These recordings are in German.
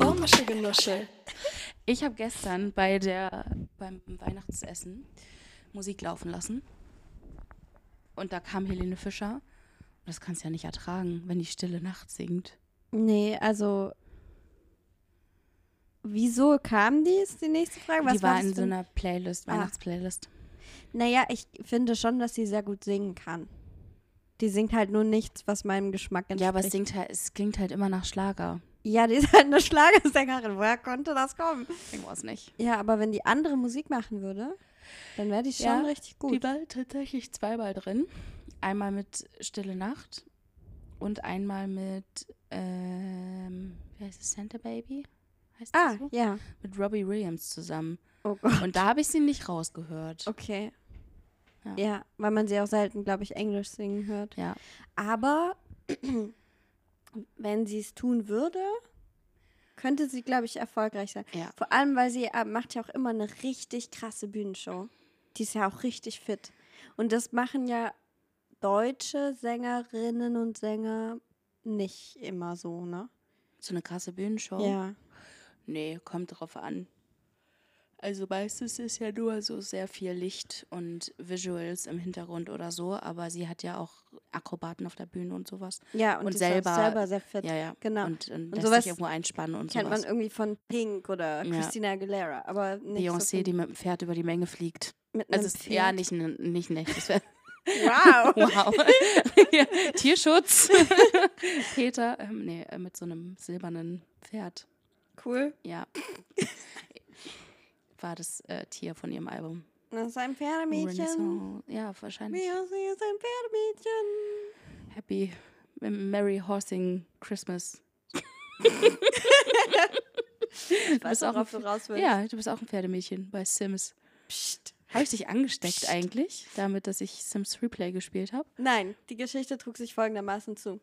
Ohrmuschelgenuschel. Ich habe gestern bei der, beim Weihnachtsessen Musik laufen lassen. Und da kam Helene Fischer. Und das kannst du ja nicht ertragen, wenn die Stille Nacht singt. Nee, also. Wieso kam die, ist die nächste Frage. Was die war in so ein- einer Playlist, Ah. Weihnachtsplaylist. Naja, ich finde schon, dass sie sehr gut singen kann. Die singt halt nur nichts, was meinem Geschmack entspricht. Ja, aber es, singt halt, es klingt halt immer nach Schlager. Ja, die ist halt eine Schlagersängerin. Woher konnte das kommen? Irgendwas nicht. Ja, aber wenn die andere Musik machen würde, dann wäre die schon Ja, richtig gut. Die war tatsächlich zweimal drin. Einmal mit Stille Nacht und einmal mit, ähm, wie heißt es, Santa Baby? Heißt das ah, so? ja. Mit Robbie Williams zusammen. Oh Gott. Und da habe ich sie nicht rausgehört. Okay. Ja. Ja. weil man sie auch selten, glaube ich, Englisch singen hört. Ja. Aber wenn sie es tun würde, könnte sie, glaube ich, erfolgreich sein. Ja. Vor allem, weil sie äh, macht ja auch immer eine richtig krasse Bühnenshow. Die ist ja auch richtig fit. Und das machen ja deutsche Sängerinnen und Sänger nicht immer so, ne? So eine krasse Bühnenshow. Ja. Nee, kommt drauf an. Also meistens ist ja nur so sehr viel Licht und Visuals im Hintergrund oder so, aber sie hat ja auch Akrobaten auf der Bühne und sowas. Ja, und, Und selber- selber sehr fit. Ja, ja. Genau. Und, und, Und sowas sich irgendwo einspannen und Kennt man sowas. irgendwie von Pink oder Ja. Christina Aguilera, aber nicht so Beyoncé, von- die mit dem Pferd über die Menge fliegt. mit einem Also ist ja Pferd. nicht ein, nicht Pferd. Wow. Wow. Tierschutz. Peter, ähm, nee, äh, mit so einem silbernen Pferd. Cool. Ja. War das äh, Tier von ihrem Album. Das ist ein Pferdemädchen. Ja, wahrscheinlich. Beyoncé ist ein Pferdemädchen. Happy Merry Horsing Christmas. Weiß bist auch, du raus willst. Ja, du bist auch ein Pferdemmädchen bei Sims. Psst. Habe ich dich angesteckt eigentlich, damit, dass ich Sims Replay gespielt habe? Nein, die Geschichte trug sich folgendermaßen zu.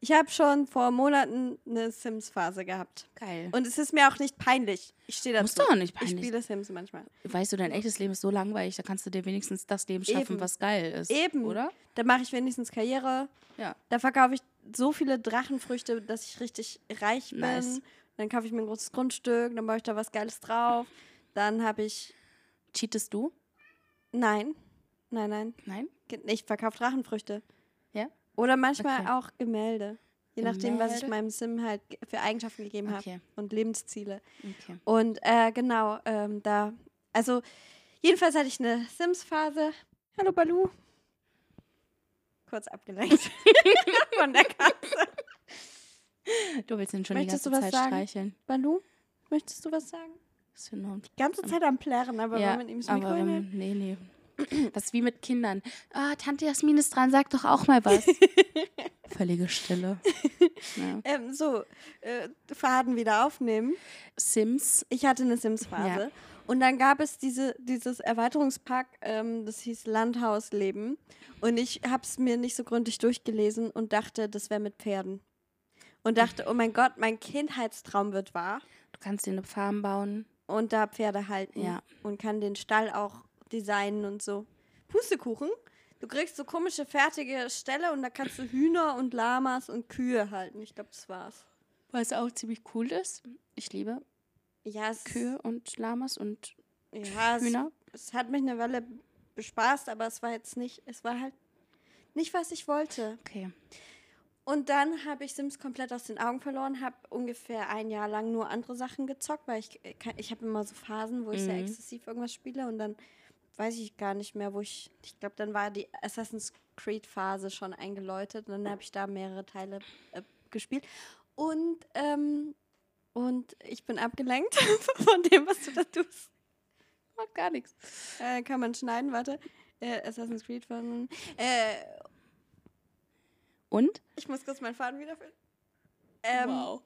Ich habe schon vor Monaten eine Sims-Phase gehabt. Geil. Und es ist mir auch nicht peinlich. Ich stehe dazu. Muss doch nicht Ich peinlich. spiele Sims manchmal. Weißt du, dein echtes Leben ist so langweilig, da kannst du dir wenigstens das Leben schaffen, Eben. was geil ist. Eben. Oder? Da mache ich wenigstens Karriere. Ja. Da verkaufe ich so viele Drachenfrüchte, dass ich richtig reich bin. Nice. Dann kaufe ich mir ein großes Grundstück, dann baue ich da was Geiles drauf. Dann habe ich. Cheatest du? Nein. Nein, nein. Nein? Ich verkaufe Drachenfrüchte. Ja? Oder manchmal Okay. auch Gemälde. Je nachdem, was ich Gemälde? meinem Sim halt für Eigenschaften gegeben habe Okay. und Lebensziele. Okay. Und äh, genau, ähm, da. Also, jedenfalls hatte ich eine Sims-Phase. Hallo Balu. Kurz abgelenkt von der Katze. Du willst ihn schon die Möchtest ganze du was Zeit sagen? streicheln. Balu, möchtest du was sagen? Die ganze Zeit am Plärren, aber ja, wenn man ihm das aber Mikro ähm, nee, nee. Das ist wie mit Kindern. Ah, Tante Jasmin ist dran, sag doch auch mal was. Völlige Stille. Ja. Ähm, so, äh, Faden wieder aufnehmen. Sims. Ich hatte eine Sims-Phase. Und dann gab es diese, dieses Erweiterungspack, ähm, das hieß Landhausleben. Und ich habe es mir nicht so gründlich durchgelesen und dachte, das wäre mit Pferden. Und dachte, oh mein Gott, mein Kindheitstraum wird wahr. Du kannst dir eine Farm bauen. Und da Pferde halten. Ja. Und kann den Stall auch designen und so. Pustekuchen. Du kriegst so komische fertige Ställe und da kannst du Hühner und Lamas und Kühe halten. Ich glaube, das war's. Was auch ziemlich cool ist. Ich liebe Ja, es, Kühe und Lamas und ja, es, Hühner. es hat mich eine Weile bespaßt, aber es war jetzt nicht, es war halt nicht, was ich wollte. Okay. Und dann habe ich Sims komplett aus den Augen verloren, habe ungefähr ein Jahr lang nur andere Sachen gezockt, weil ich, ich habe immer so Phasen, wo ich sehr Mhm. exzessiv irgendwas spiele und dann weiß ich gar nicht mehr, wo ich, ich glaube, dann war die Assassin's Creed Phase schon eingeläutet und dann habe ich da mehrere Teile äh, gespielt und, ähm, und ich bin abgelenkt von dem, was du da tust. Macht gar nichts. Äh, kann man schneiden, warte. Äh, Assassin's Creed von. Äh, Und? ich muss kurz meinen Faden wiederfinden. Ähm,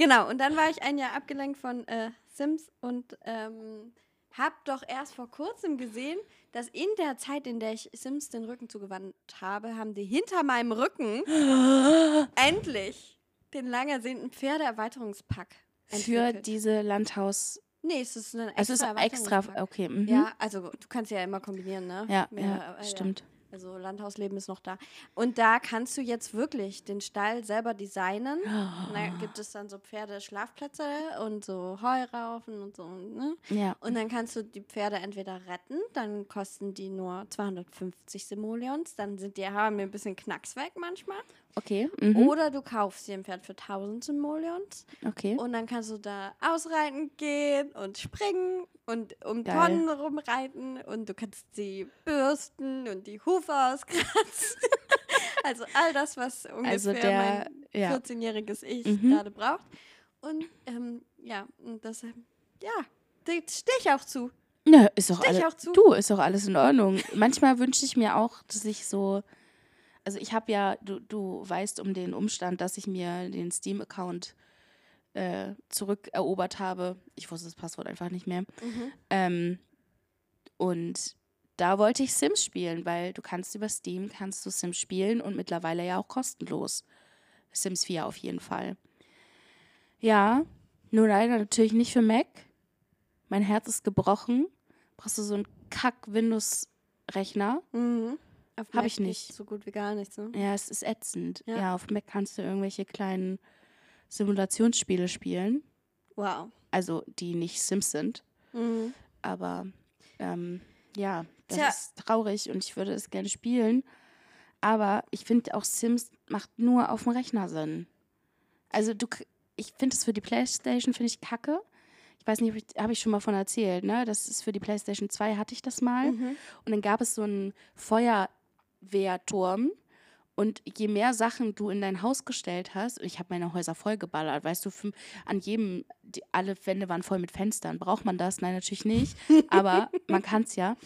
Genau, und dann war ich ein Jahr abgelenkt von äh, Sims und ähm, habe doch erst vor kurzem gesehen, dass in der Zeit, in der ich Sims den Rücken zugewandt habe, haben die hinter meinem Rücken endlich den lang ersehnten Pferdeerweiterungspack Für entwickelt. diese Landhaus. Nee, es ist ein extra es ist extra. Okay. Mhm. Ja, also du kannst ja immer kombinieren, ne? Ja, Mehr, ja, äh, stimmt. Also Landhausleben ist noch da. Und da kannst du jetzt wirklich den Stall selber designen. Oh. Da gibt es dann so Pferdeschlafplätze und so Heuraufen und so. Ne? Ja. Und dann kannst du die Pferde entweder retten, dann kosten die nur 250 Simoleons, dann sind die haben wir ein bisschen Knacks weg manchmal. Okay. Mhm. Oder du kaufst dir ein Pferd für 1000 Simoleons Okay. und dann kannst du da ausreiten gehen und springen und um Geil. Tonnen rumreiten und du kannst sie bürsten und die Hufe auskratzen. also all das, was ungefähr Also der- mein ja. 14-jähriges Ich Mhm. gerade braucht. Und ähm, ja, und das, ähm, ja, da stehe ich auch zu. Nö, ist doch alles. auch zu. Du, ist doch alles in Ordnung. Manchmal wünsche ich mir auch, dass ich so. Also ich habe ja, du, du weißt um den Umstand, dass ich mir den Steam-Account äh, zurückerobert habe. Ich wusste das Passwort einfach nicht mehr. Mhm. Ähm, und da wollte ich Sims spielen, weil du kannst über Steam kannst du Sims spielen und mittlerweile ja auch kostenlos. Sims 4 auf jeden Fall. Ja, nur leider natürlich nicht für Mac. Mein Herz ist gebrochen. Brauchst du so einen Kack-Windows-Rechner? Mhm. Auf Hab Mac ich nicht. So gut wie gar nichts, ne? Ja, es ist ätzend. Ja. Ja. auf Mac kannst du irgendwelche kleinen Simulationsspiele spielen. Wow. Also, die nicht Sims sind. Mhm. Aber ähm, ja, das Tja. ist traurig und ich würde es gerne spielen. Aber ich finde auch Sims macht nur auf dem Rechner Sinn. Also du, ich finde es für die Playstation finde ich kacke. Ich weiß nicht, habe ich schon mal von erzählt, ne? Das ist für die Playstation 2 hatte ich das mal. Mhm. Und dann gab es so einen Feuerwehrturm. Und je mehr Sachen du in dein Haus gestellt hast, ich habe meine Häuser vollgeballert, weißt du, an jedem, die, alle Wände waren voll mit Fenstern. Braucht man das? Nein, natürlich nicht. Aber man kann es ja.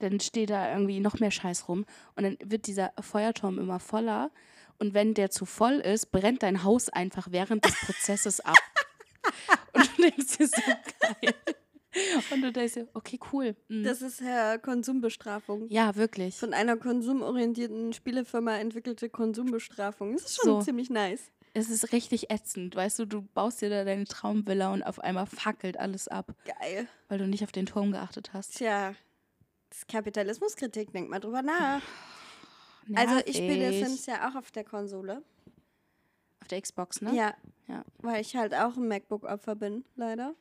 Dann steht da irgendwie noch mehr Scheiß rum. Und dann wird dieser Feuerturm immer voller. Und wenn der zu voll ist, brennt dein Haus einfach während des Prozesses ab. Und du denkst dir so geil. Und du denkst dir, okay, cool. Mhm. Das ist äh, Konsumbestrafung. ja, wirklich. Von einer konsumorientierten Spielefirma entwickelte Konsumbestrafung. Das ist schon So. ziemlich nice. Es ist richtig ätzend, weißt du, du baust dir da deine Traumvilla und auf einmal fackelt alles ab, Geil. weil du nicht auf den Turm geachtet hast. Tja, das ist Kapitalismuskritik, denk mal drüber nach. Also ich spiele Nervig. Sims ja auch auf der Konsole. Auf der Xbox, ne? Ja. Ja. Weil ich halt auch ein MacBook-Opfer bin, leider.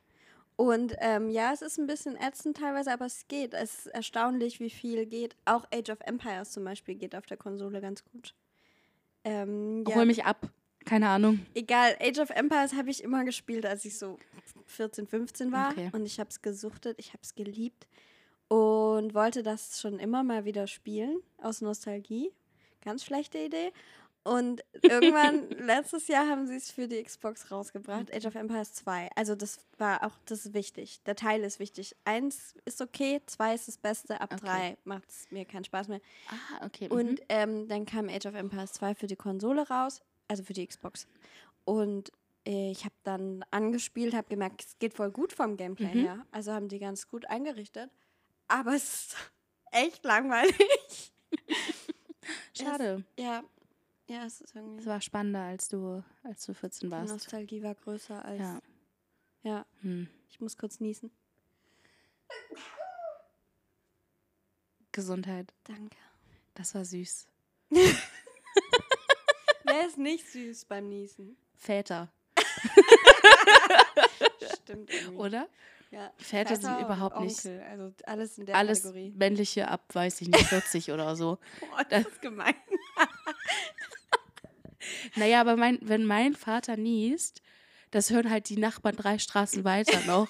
Und ähm, ja, es ist ein bisschen ätzend teilweise, aber es geht. Es ist erstaunlich, wie viel geht. Auch Age of Empires zum Beispiel geht auf der Konsole ganz gut. Ähm, ja, Hol mich ab. Keine Ahnung. egal, Age of Empires habe ich immer gespielt, als ich so 14, 15 war. Okay. Und ich habe es gesuchtet, ich habe es geliebt. Und wollte das schon immer mal wieder spielen, aus Nostalgie. Ganz schlechte Idee. Und irgendwann, letztes Jahr, haben sie es für die Xbox rausgebracht, Age of Empires 2. Also das war auch, das ist wichtig. Der Teil ist wichtig. Eins ist okay, zwei ist das Beste, ab Okay. drei macht es mir keinen Spaß mehr. Ah, okay. Und ähm, dann kam Age of Empires 2 für die Konsole raus, also für die Xbox. Und äh, ich habe dann angespielt, habe gemerkt, es geht voll gut vom Gameplay Mhm. her. Also haben die ganz gut eingerichtet. Aber es ist echt langweilig. Schade. Ja, ja, es ist Es irgendwie. war spannender, als du, als du 14 Die warst. Nostalgie war größer als. Ja. Ja. Hm. ich muss kurz niesen. Gesundheit. Danke. Das war süß. Wer ist nicht süß beim Niesen? Väter, Stimmt irgendwie. oder? Ja. Väter sind und überhaupt nicht- Onkel, Also alles in der Alles Kategorie. männliche ab, weiß ich nicht, 40 oder so. Boah, das ist gemein. Naja, aber mein, wenn mein Vater niest, das hören halt die Nachbarn drei Straßen weiter noch.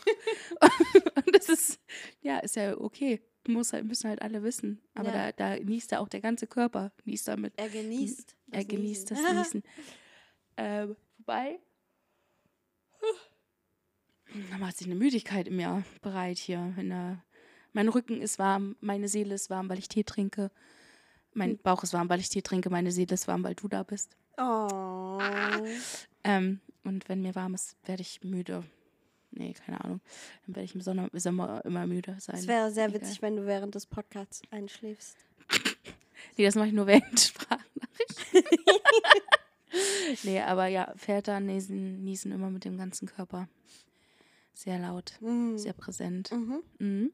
Und das ist, ja, ist ja okay. Muss halt, müssen halt alle wissen. Aber Ja. da, da niest ja auch der ganze Körper, niest damit. Er genießt. er das genießt Niesen. das Niesen. ähm, wobei, da macht sich eine Müdigkeit in mir bereit hier. Der, mein Rücken ist warm, meine Seele ist warm, weil ich Tee trinke. Mein Hm. Bauch ist warm, weil ich Tee trinke. Meine Seele ist warm, weil du da bist. Oh. Ähm, und wenn mir warm ist, werde ich müde. nee, keine Ahnung. Dann werde ich im Sommer, Sommer immer müde sein. Es wäre sehr Egal. witzig, wenn du während des Podcasts einschläfst. Nee, das mache ich nur während Sprachnachrichten. nee, aber ja, Väter niesen, niesen immer mit dem ganzen Körper. Sehr laut, Mhm. sehr präsent. Mhm. Mhm.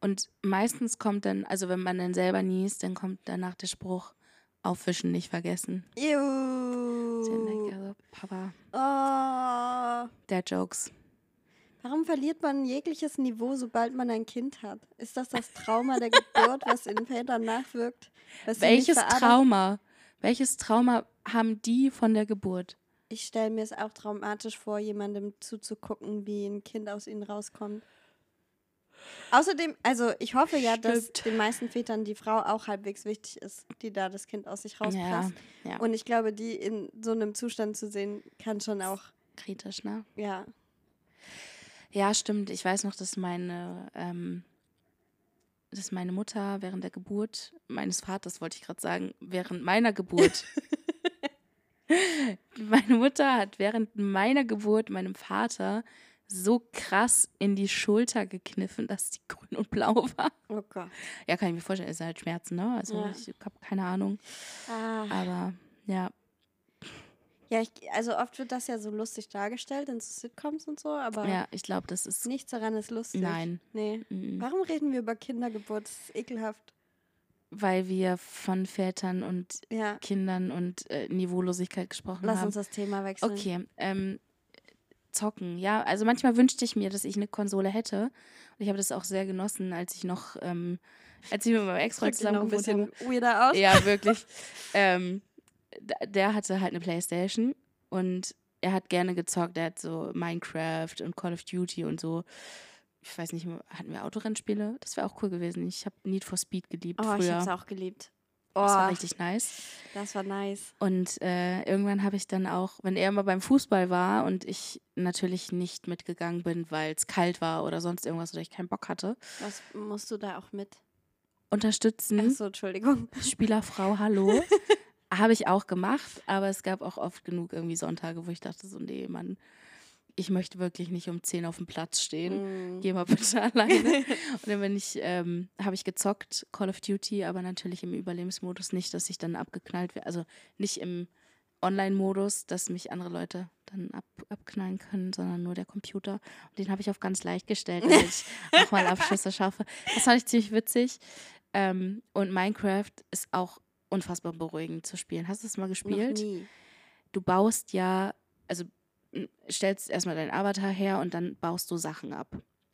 Und meistens kommt dann, also wenn man dann selber niest, dann kommt danach der Spruch, auffischen nicht vergessen. Sehr Ew. lecker, Papa. Oh. Dad Jokes. Warum verliert man jegliches Niveau, sobald man ein Kind hat? Ist das das Trauma der Geburt, was in Vätern nachwirkt? Welches Trauma? Welches Trauma haben die von der Geburt? Ich stelle mir es auch traumatisch vor, jemandem zuzugucken, wie ein Kind aus ihnen rauskommt. Außerdem, also ich hoffe ja, dass Stimmt. den meisten Vätern die Frau auch halbwegs wichtig ist, die da das Kind aus sich rauspresst. Ja, ja. Und ich glaube, die in so einem Zustand zu sehen, kann schon auch, Kritisch, ne? ja. Ja, stimmt. Ich weiß noch, dass meine, ähm, dass meine Mutter während der Geburt meines Vaters, wollte ich gerade sagen, während meiner Geburt. meine Mutter hat während meiner Geburt meinem Vater so krass in die Schulter gekniffen, dass die grün und blau war. Oh Gott. Ja, kann ich mir vorstellen, es sind halt Schmerzen, ne? Also Ja. ich habe keine Ahnung. Ah. Aber ja, Ja, ich, also oft wird das ja so lustig dargestellt in so Sitcoms und so, aber ja, ich glaube, das ist. nichts daran ist lustig. Nein. Nee. mm, Warum reden wir über Kindergeburt? Das ist ekelhaft. Weil wir von Vätern und Ja, Kindern und äh, Niveaulosigkeit gesprochen lass haben. uns das Thema wechseln. Okay, ähm, zocken, ja. Also manchmal wünschte ich mir, dass ich eine Konsole hätte. Und ich habe das auch sehr genossen, als ich noch, ähm, als ich mit meinem Ex-Freund zusammen ein habe. bisschen weirder aus. Ja, wirklich. ähm, der hatte halt eine Playstation und er hat gerne gezockt. Er hat so Minecraft und Call of Duty und so. Ich weiß nicht, hatten wir Autorennspiele? Das wäre auch cool gewesen. Ich habe Need for Speed geliebt Oh, ich früher. hab's auch geliebt. Oh, das war richtig nice. das war nice. Und äh, irgendwann habe ich dann auch, wenn er immer beim Fußball war und ich natürlich nicht mitgegangen bin, weil es kalt war oder sonst irgendwas oder ich keinen Bock hatte, Was musst du da auch mit? unterstützen, Achso, Entschuldigung. Spielerfrau, hallo, habe ich auch gemacht, aber es gab auch oft genug irgendwie Sonntage, wo ich dachte so, nee, Mann, ich möchte wirklich nicht um 10 auf dem Platz stehen. Mm. Geh mal bitte alleine. und dann bin ich, ähm, habe ich gezockt, Call of Duty, aber natürlich im Überlebensmodus nicht, dass ich dann abgeknallt werde. Also nicht im Online-Modus, dass mich andere Leute dann ab, abknallen können, sondern nur der Computer. Und den habe ich auf ganz leicht gestellt, damit ich auch mal Abschlüsse schaffe. Das fand ich ziemlich witzig. Ähm, und Minecraft ist auch unfassbar beruhigend zu spielen. Hast du es mal Noch gespielt? nie. du baust ja, also stellst erstmal deinen Avatar her und dann baust du Sachen ab.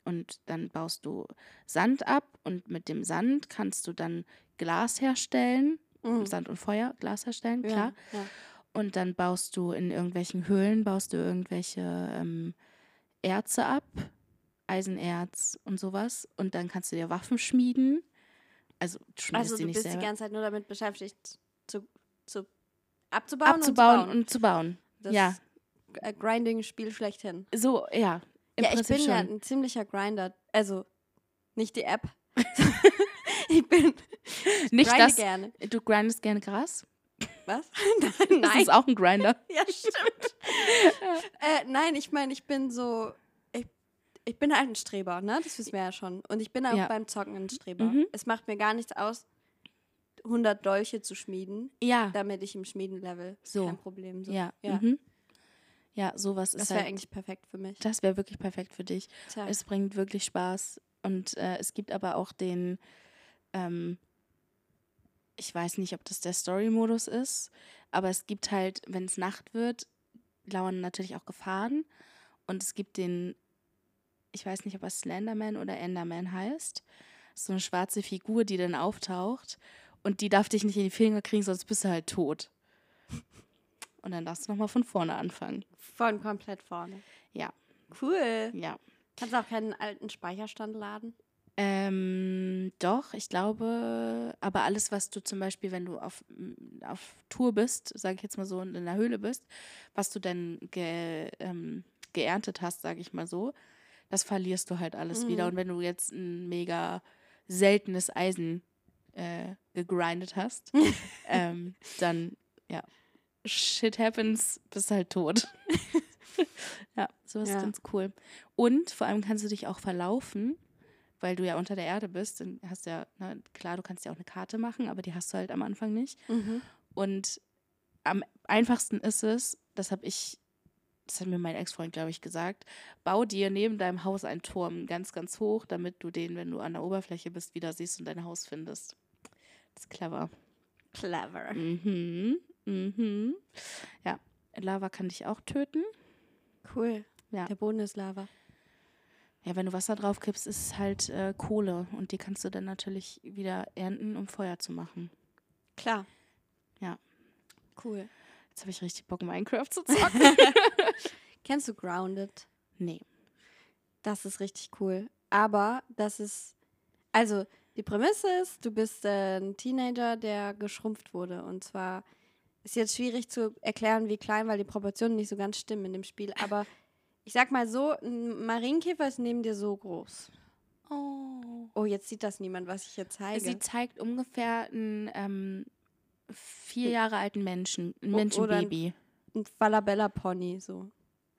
Und dann baust du Sand ab und mit dem Sand kannst du dann Glas herstellen. Mm. Sand und Feuer, Glas herstellen, klar. Ja, ja. Und dann baust du in irgendwelchen Höhlen, baust du irgendwelche ähm, Erze ab, Eisenerz und sowas. Und dann kannst du dir Waffen schmieden. Also du Also du bist selber. die ganze Zeit nur damit beschäftigt, zu, zu abzubauen, abzubauen und zu bauen. und zu bauen. Das ja, Grinding-Spiel schlechthin. so, ja. Ja, ich bin ja schon. ein ziemlicher Grinder. Also nicht die App. ich bin Nicht grinde das, gerne. du grindest gerne Gras? Was? Das nein. ist auch ein Grinder. Ja, stimmt. äh, nein, ich meine, ich bin so. Ich, ich bin halt ein Streber, ne? Das wissen wir ja schon. Und ich bin auch Ja. beim Zocken ein Streber. Mhm. Es macht mir gar nichts aus, 100 Dolche zu schmieden, Ja, damit ich im Schmieden-Level. So. Kein Problem. So. ja, ja. Mhm. Ja, sowas Das ist wäre halt, eigentlich perfekt für mich. das wäre wirklich perfekt für dich. Tja. Es bringt wirklich Spaß. Und äh, es gibt aber auch den, ähm, ich weiß nicht, ob das der Story-Modus ist, aber es gibt halt, wenn es Nacht wird, lauern natürlich auch Gefahren. Und es gibt den, ich weiß nicht, ob er Slenderman oder Enderman heißt. So eine schwarze Figur, die dann auftaucht. Und die darf dich nicht in die Finger kriegen, sonst bist du halt tot. Und dann darfst du nochmal von vorne anfangen. Von komplett vorne. Ja. Cool. Ja. Kannst du auch keinen alten Speicherstand laden? Ähm, doch, ich glaube, aber alles, was du zum Beispiel, wenn du auf, auf Tour bist, sage ich jetzt mal so, und in der Höhle bist, was du dann ge, ähm, geerntet hast, sage ich mal so, das verlierst du halt alles Mhm. wieder. Und wenn du jetzt ein mega seltenes Eisen äh, gegrindet hast, ähm, dann, ja, shit happens, bist halt tot. ja, sowas Ja. ist ganz cool. Und vor allem kannst du dich auch verlaufen, weil du ja unter der Erde bist. Dann hast du ja, na, klar, du kannst ja auch eine Karte machen, aber die hast du halt am Anfang nicht. Mhm. Und am einfachsten ist es, das habe ich, das hat mir mein Ex-Freund, glaube ich, gesagt, bau dir neben deinem Haus einen Turm ganz, ganz hoch, damit du den, wenn du an der Oberfläche bist, wieder siehst und dein Haus findest. Das ist clever. Clever. Mhm. Mhm. Ja, Lava kann dich auch töten. Cool. Ja. Der Boden ist Lava. Ja, wenn du Wasser drauf kippst, ist es halt äh, Kohle und die kannst du dann natürlich wieder ernten, um Feuer zu machen. Klar. Ja. Cool. Jetzt habe ich richtig Bock, Minecraft zu zocken. Kennst du Grounded? nee. Das ist richtig cool. Aber das ist, also die Prämisse ist, du bist äh, ein Teenager, der geschrumpft wurde. Und zwar ist jetzt schwierig zu erklären, wie klein, weil die Proportionen nicht so ganz stimmen in dem Spiel. Aber ich sag mal so, ein Marienkäfer ist neben dir so groß. Oh. Oh, jetzt sieht das niemand, was ich hier zeige. Sie zeigt ungefähr einen ähm, vier Jahre alten Menschen, ein oder ein- Menschenbaby. ein Falabella Pony so.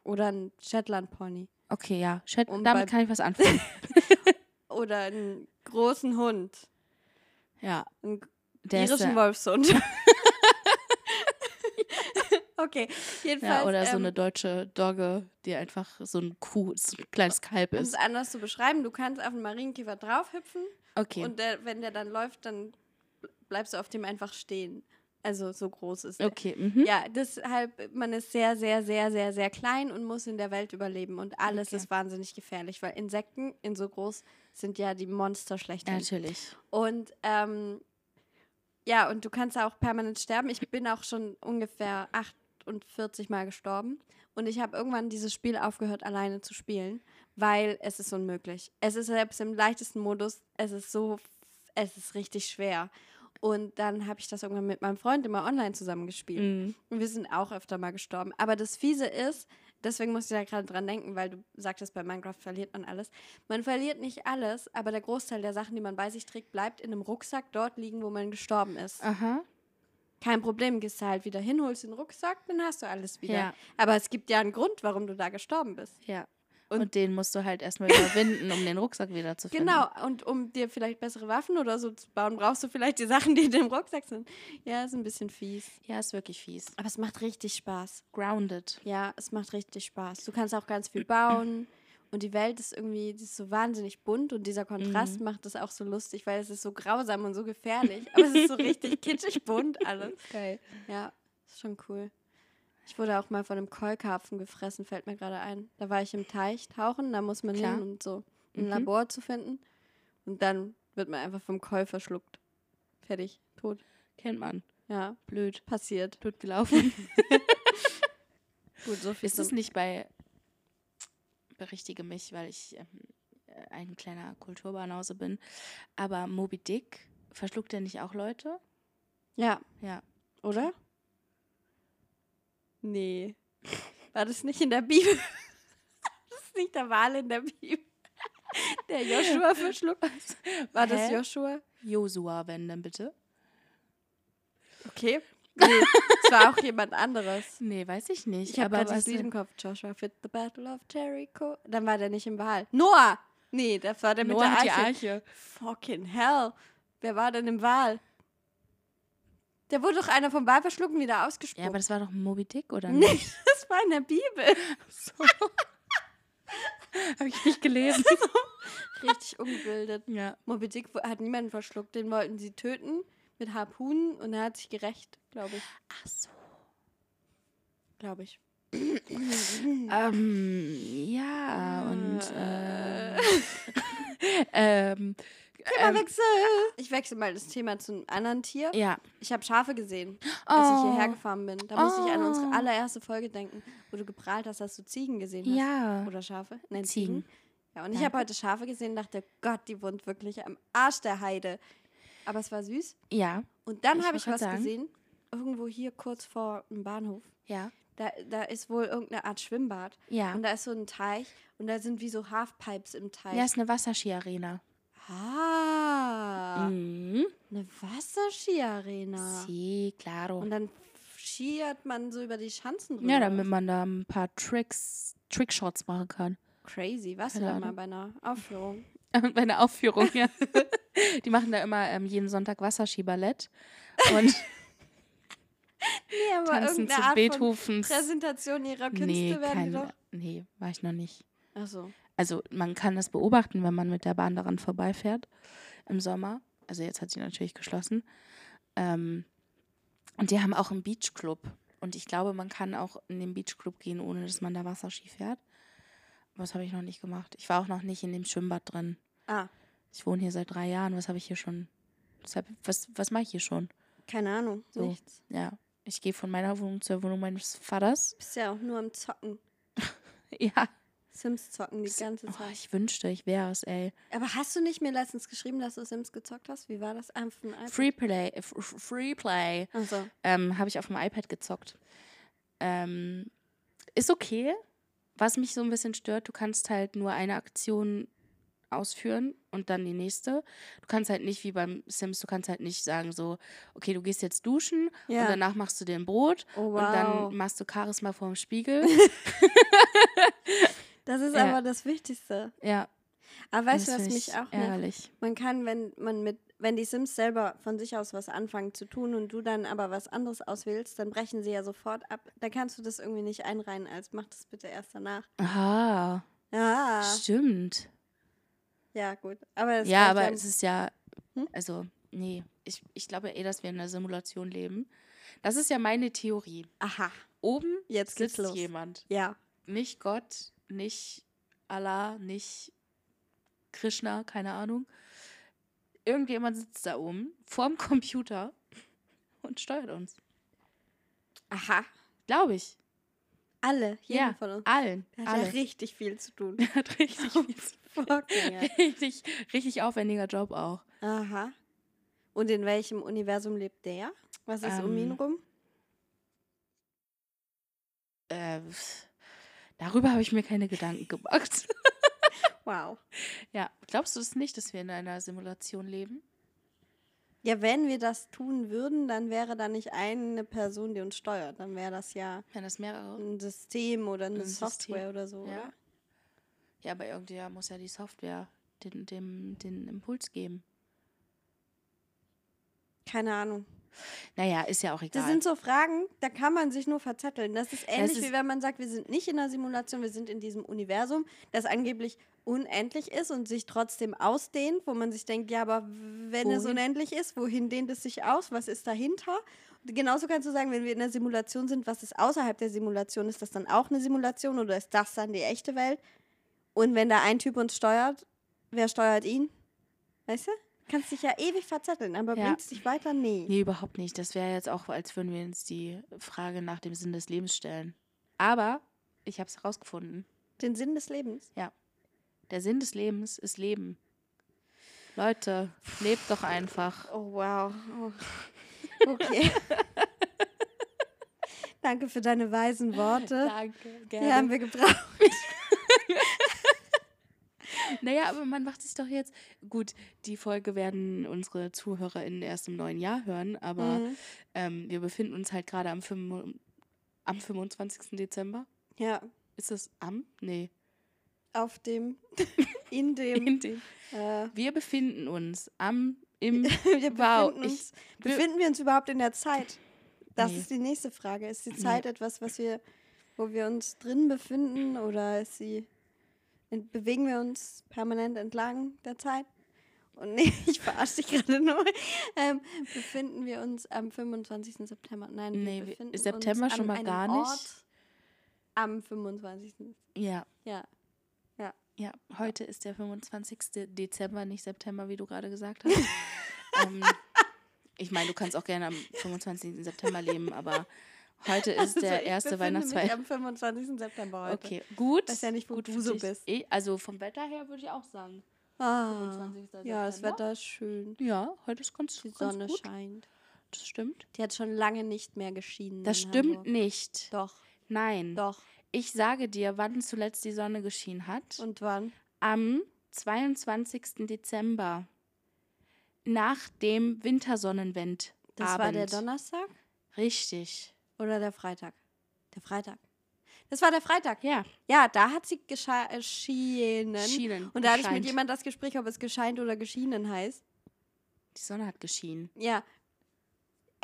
Oder ein Shetland Pony. Okay, ja. Chat, Und damit kann ich was anfangen. Oder einen großen Hund. ja. Einen irischen Wolfshund. Okay, jedenfalls. ja, oder so ähm, eine deutsche Dogge, die einfach so ein Kuh, so ein kleines Kalb Um es ist. anders zu beschreiben, du kannst auf einen Marienkäfer draufhüpfen Okay. und der, wenn der dann läuft, dann bleibst du auf dem einfach stehen. Also so groß ist der. okay. Mhm. Ja, deshalb, man ist sehr, sehr, sehr, sehr, sehr klein und muss in der Welt überleben. Und alles Okay. ist wahnsinnig gefährlich, weil Insekten in so groß sind ja die Monster schlechthin. Natürlich. Und ähm, ja, und du kannst auch permanent sterben. Ich bin auch schon ungefähr 48 Mal gestorben. Und ich habe irgendwann dieses Spiel aufgehört, alleine zu spielen, weil es ist unmöglich. Es ist selbst im leichtesten Modus, es ist so, es ist richtig schwer. Und dann habe ich das irgendwann mit meinem Freund immer online zusammengespielt. Mhm. Und wir sind auch öfter mal gestorben. Aber das Fiese ist, deswegen muss ich da gerade dran denken, weil du sagtest, bei Minecraft verliert man alles. Man verliert nicht alles, aber der Großteil der Sachen, die man bei sich trägt, bleibt in einem Rucksack dort liegen, wo man gestorben ist. Aha. Kein Problem, gehst du halt wieder hin, holst den Rucksack, dann hast du alles wieder. Ja. Aber es gibt ja einen Grund, warum du da gestorben bist. Ja. Und- Und, den musst du halt erstmal überwinden, um den Rucksack wieder zu finden. Genau, und um dir vielleicht bessere Waffen oder so zu bauen, brauchst du vielleicht die Sachen, die in dem Rucksack sind. Ja, ist ein bisschen fies. Ja, ist wirklich fies. Aber es macht richtig Spaß. Grounded. Ja, es macht richtig Spaß. Du kannst auch ganz viel bauen und die Welt ist irgendwie, die ist so wahnsinnig bunt und dieser Kontrast macht es auch so lustig, weil es ist so grausam und so gefährlich, aber es ist so richtig kitschig bunt alles. Geil. Ja, ist schon cool. Ich wurde auch mal von einem Keukarpfen gefressen, fällt mir gerade ein. Da war ich im Teich tauchen, da muss man Klar. hin, um so ein Mhm. Labor zu finden. Und dann wird man einfach vom Koi verschluckt. Fertig, tot. Kennt man. Ja, Blöd. passiert. Blöd gelaufen. Gut, so viel Ist es zum- nicht bei. Berichtige mich, weil ich ähm, äh, ein kleiner Kulturbanause bin. Aber Moby Dick, verschluckt er nicht auch Leute? Ja, Ja. oder? Nee. War das nicht in der Bibel? das ist nicht der Wal in der Bibel. Der Joshua verschluckt. War das Hä? Joshua? Josua, wenn dann bitte. Okay. Nee, es war auch jemand anderes. Nee, weiß ich nicht. Ich habe aber das Lied im Kopf. Joshua fit the battle of Jericho. Dann war der nicht im Wal. Noah! Nee, das war der mit Noah der hat die Arche. Arche. Fucking hell. Wer war denn im Wal? Der wurde doch einer vom Wal verschluckt und wieder ausgespuckt. Ja, aber das war doch Moby Dick, oder nee, nicht? das war in der Bibel. Habe ich nicht gelesen. Richtig ungebildet. ja. Moby Dick hat niemanden verschluckt. Den wollten sie töten mit Harpunen und er hat sich gerecht, glaube ich. Ach so. Glaube ich. Ähm, ja, und Äh. äh, ähm, Themawechsel! ich wechsle mal das Thema zu einem anderen Tier. ja. Ich habe Schafe gesehen, als ich Oh. hierher gefahren bin. Da musste ich an unsere Oh. allererste Folge denken, wo du geprahlt hast, dass du Ziegen gesehen hast. Ja. Oder Schafe? Nein, Ziegen. Ziegen. Ja, und ich Danke. habe heute Schafe gesehen und dachte, Gott, die wohnt wirklich am Arsch der Heide. Aber es war süß. Ja. Und dann habe ich was sagen. gesehen, irgendwo hier kurz vor dem Bahnhof. Ja. Da, da ist wohl irgendeine Art Schwimmbad. Ja. Und da ist so ein Teich und da sind wie so Halfpipes im Teich. Ja, ist eine Wasserski-Arena. Ah, Mhm. eine Wasserskiarena. Sí, claro. Und dann skiert man so über die Schanzen drüber. Ja, damit man da ein paar Tricks, Trickshots machen kann. Crazy. Warst du da mal bei einer Aufführung? Bei einer Aufführung, ja. Die machen da immer ähm, jeden Sonntag Wasserskiballett und Nee, aber tanzen zu Art Beethovens. Präsentation ihrer Künste Nee, werden kein, doch. nee, war ich noch nicht. Achso. Also man kann das beobachten, wenn man mit der Bahn daran vorbeifährt im Sommer. Also jetzt hat sie natürlich geschlossen. Ähm, und die haben auch einen Beachclub. Und ich glaube, man kann auch in den Beachclub gehen, ohne dass man da Wasserski fährt. Aber das habe ich noch nicht gemacht. Ich war auch noch nicht in dem Schwimmbad drin. Ah, Ich wohne hier seit drei Jahren. Was habe ich hier schon? Was, hab- was, was mache ich hier schon? keine Ahnung. So. Nichts. Ja, ich gehe von meiner Wohnung zur Wohnung meines Vaters. Bist ja auch nur am Zocken. Ja. Sims zocken die ganze Oh, Zeit. ich wünschte, ich wäre es, ey. Aber hast du nicht mir letztens geschrieben, dass du Sims gezockt hast? Wie war das? Einfach ein iPad? Free Play, Free Play. Also, ähm, habe ich auf dem iPad gezockt. Ähm, ist okay. Was mich so ein bisschen stört, du kannst halt nur eine Aktion ausführen und dann die nächste. Du kannst halt nicht wie beim Sims, du kannst halt nicht sagen so, okay, du gehst jetzt duschen Ja. und danach machst du dir ein Brot oh wow. und dann machst du Charisma vorm Spiegel. das ist Ja. aber das Wichtigste. ja, Aber weißt du, das was find mich ich auch nervt? ärgerlich. Man kann, wenn man mit, wenn die Sims selber von sich aus was anfangen zu tun und du dann aber was anderes auswählst, dann brechen sie ja sofort ab. Da kannst du das irgendwie nicht einreihen, als mach das bitte erst danach. Aha, Ja, stimmt. Ja, gut. Aber es Ja, aber es ist ja, Hm? also, nee, ich, ich glaube eh, dass wir in einer Simulation leben. Das ist ja meine Theorie. Aha, Oben jetzt sitzt los. jemand. Ja. Nicht Gott, nicht Allah, nicht Krishna, keine Ahnung. Irgendjemand sitzt da oben vorm Computer und steuert uns. Aha. Glaube ich. Alle, jeden Ja, von uns. allen. Der hat Alle. ja richtig viel zu tun. Der hat richtig, viel zu- Fucking hell. richtig, richtig aufwendiger Job auch. Aha. Und in welchem Universum lebt der? Was ist um ihn Ähm, rum? Äh, darüber habe ich mir keine Gedanken gemacht. Wow. Ja, glaubst du es nicht, dass wir in einer Simulation leben? Ja, wenn wir das tun würden, dann wäre da nicht eine Person, die uns steuert. Dann wäre das ja das ein System oder eine Ein System, Software oder so, ja. oder? Ja, aber irgendwie muss ja die Software den, dem, den Impuls geben. Keine Ahnung. Naja, ist ja auch egal. Das sind so Fragen, da kann man sich nur verzetteln. Das ist ähnlich, ist- wie wenn man sagt, wir sind nicht in einer Simulation, wir sind in diesem Universum, das angeblich unendlich ist und sich trotzdem ausdehnt, wo man sich denkt, ja, aber wenn es Wohin? unendlich ist, wohin dehnt es sich aus? Was ist dahinter? Und genauso kannst du sagen, wenn wir in einer Simulation sind, was ist außerhalb der Simulation? Ist das dann auch eine Simulation oder ist das dann die echte Welt? Und wenn da ein Typ uns steuert, wer steuert ihn? Weißt du? Kannst dich ja ewig verzetteln, aber Ja. bringt es dich weiter? Nee. Nee, überhaupt nicht. Das wäre jetzt auch, als würden wir uns die Frage nach dem Sinn des Lebens stellen. Aber ich habe es herausgefunden. Den Sinn des Lebens. Der Sinn des Lebens ist Leben. Leute, lebt doch einfach. Oh, wow. Oh. Okay. Danke für deine weisen Worte. Danke, Die haben wir gebraucht. Naja, aber man macht sich doch jetzt. Gut, die Folge werden unsere ZuhörerInnen erst im neuen Jahr hören, aber Mhm. ähm, wir befinden uns halt gerade am, am 25. Dezember. Ja, Ist das am? Nee. auf dem, in dem, In dem. äh, Wir befinden uns am, im, wir befinden wow, uns, ich, befinden wir uns überhaupt in der Zeit? Das Nee. ist die nächste Frage. Ist die Nee. Zeit etwas, was wir, wo wir uns drin befinden oder ist sie, bewegen wir uns permanent entlang der Zeit? Und nee, ich verarsche dich gerade nur. Ähm, befinden wir uns am 25. September? Nein, wir Nee, wir- befinden September uns schon mal gar nicht. Ort am 25. ja, Ja. ja, heute ist der 25. Dezember, nicht September, wie du gerade gesagt hast. ähm, ich meine, du kannst auch gerne am 25. September leben, aber heute ist Also der ich erste Weihnachtsfeiertag. am 25. September heute. Okay, gut. Weiß ja nicht, wo gut du so bist. Eh, Also vom Wetter her würde ich auch sagen. Ah, 25. ja, das. Wetter ist schön. Ja, heute ist ganz, Die ganz Sonne gut. scheint. Das stimmt. Die hat schon lange nicht mehr geschienen. Das stimmt Hamburg. nicht. Doch, Nein. doch. Ich sage dir, wann zuletzt die Sonne geschienen hat. Und wann? Am 22. Dezember. Nach dem Wintersonnenwend. Das war der Donnerstag? Richtig. Oder der Freitag? Der Freitag. Das war der Freitag. Ja. Ja, da hat sie äh, geschienen. Schienen. Und da hatte ich mit jemand das Gespräch, ob es gescheint oder geschienen heißt. Die Sonne hat geschienen. Ja.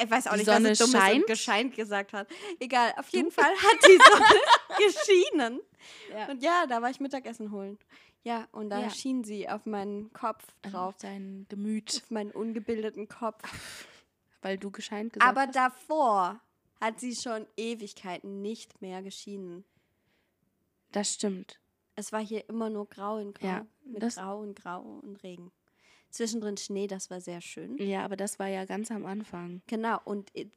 Ich weiß auch Die nicht, Sonne was es dummes scheint? und gescheint gesagt hat. Egal, auf jeden Fall hat die Sonne geschienen. Ja. Und ja, da war ich Mittagessen holen. Ja, und da Ja. schien sie auf meinen Kopf drauf. Auf dein Gemüt, Auf meinen ungebildeten Kopf. weil du gescheint gesagt Aber hast. davor hat sie schon Ewigkeiten nicht mehr geschienen. Das stimmt. Es war hier immer nur grau in grau. Ja, mit grau und grau und Regen. Zwischendrin Schnee, das war sehr schön. Ja, aber das war ja ganz am Anfang. Genau, und äh,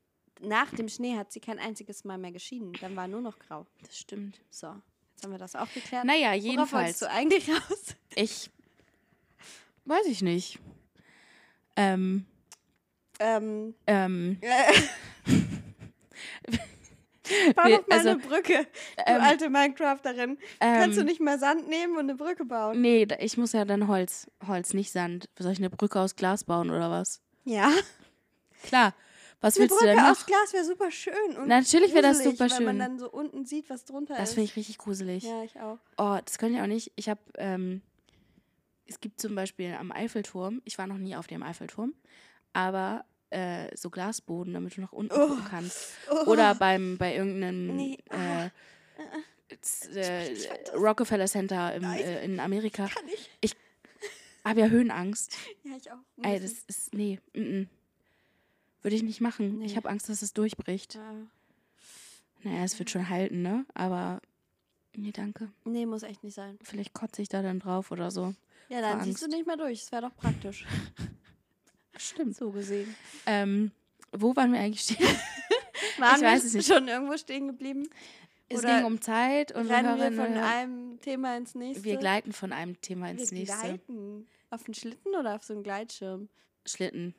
nach dem Schnee hat sie kein einziges Mal mehr geschienen. Dann war nur noch grau. Das stimmt. So, jetzt haben wir das auch geklärt. Naja, Worauf jedenfalls. wolltest du eigentlich raus? Ich weiß ich nicht. Ähm, Ähm, ähm, bau doch mal also, eine Brücke, du ähm, alte Minecrafterin. Kannst du ähm, nicht mehr Sand nehmen und eine Brücke bauen? Nee, ich muss ja dann Holz, Holz, nicht Sand. Soll ich eine Brücke aus Glas bauen oder was? Ja. Klar. Was Eine willst du Brücke denn aus noch? Glas wäre super schön. Und Natürlich wäre das super Weil man schön. dann so unten sieht, was drunter Das ist. finde ich richtig gruselig. Ja, ich auch. Oh, das könnte ich auch nicht. Ich habe, ähm, es gibt zum Beispiel am Eiffelturm, ich war noch nie auf dem Eiffelturm, aber äh, so Glasboden, damit du nach unten Oh. gucken kannst. Oh. Oder beim, bei irgendeinem Nee, ah. äh, äh, ich fand das- Rockefeller Center im, äh, in Amerika. Kann ich. Habe ja Höhenangst. Ja, ich auch. Ey, das ist, nee, mm -mm. würde ich nicht machen. Ich Nee. habe Angst, dass es durchbricht. ich. Ja. Naja, es wird schon halten, ne? Aber, nee, danke. Nee, muss echt nicht sein. Vielleicht kotze ich da dann drauf oder so. Ja, dann siehst du nicht mehr durch. Das wäre doch praktisch. Stimmt. so gesehen. Ähm, wo waren wir eigentlich stehen? Waren weiß wir es nicht. schon irgendwo stehen geblieben? Es Oder ging um Zeit und wir, Rennen wir von einem Thema ins nächste? wir gleiten von einem Thema Wir ins nächste. gleiten. Auf den Schlitten oder auf so einen Gleitschirm? Schlitten.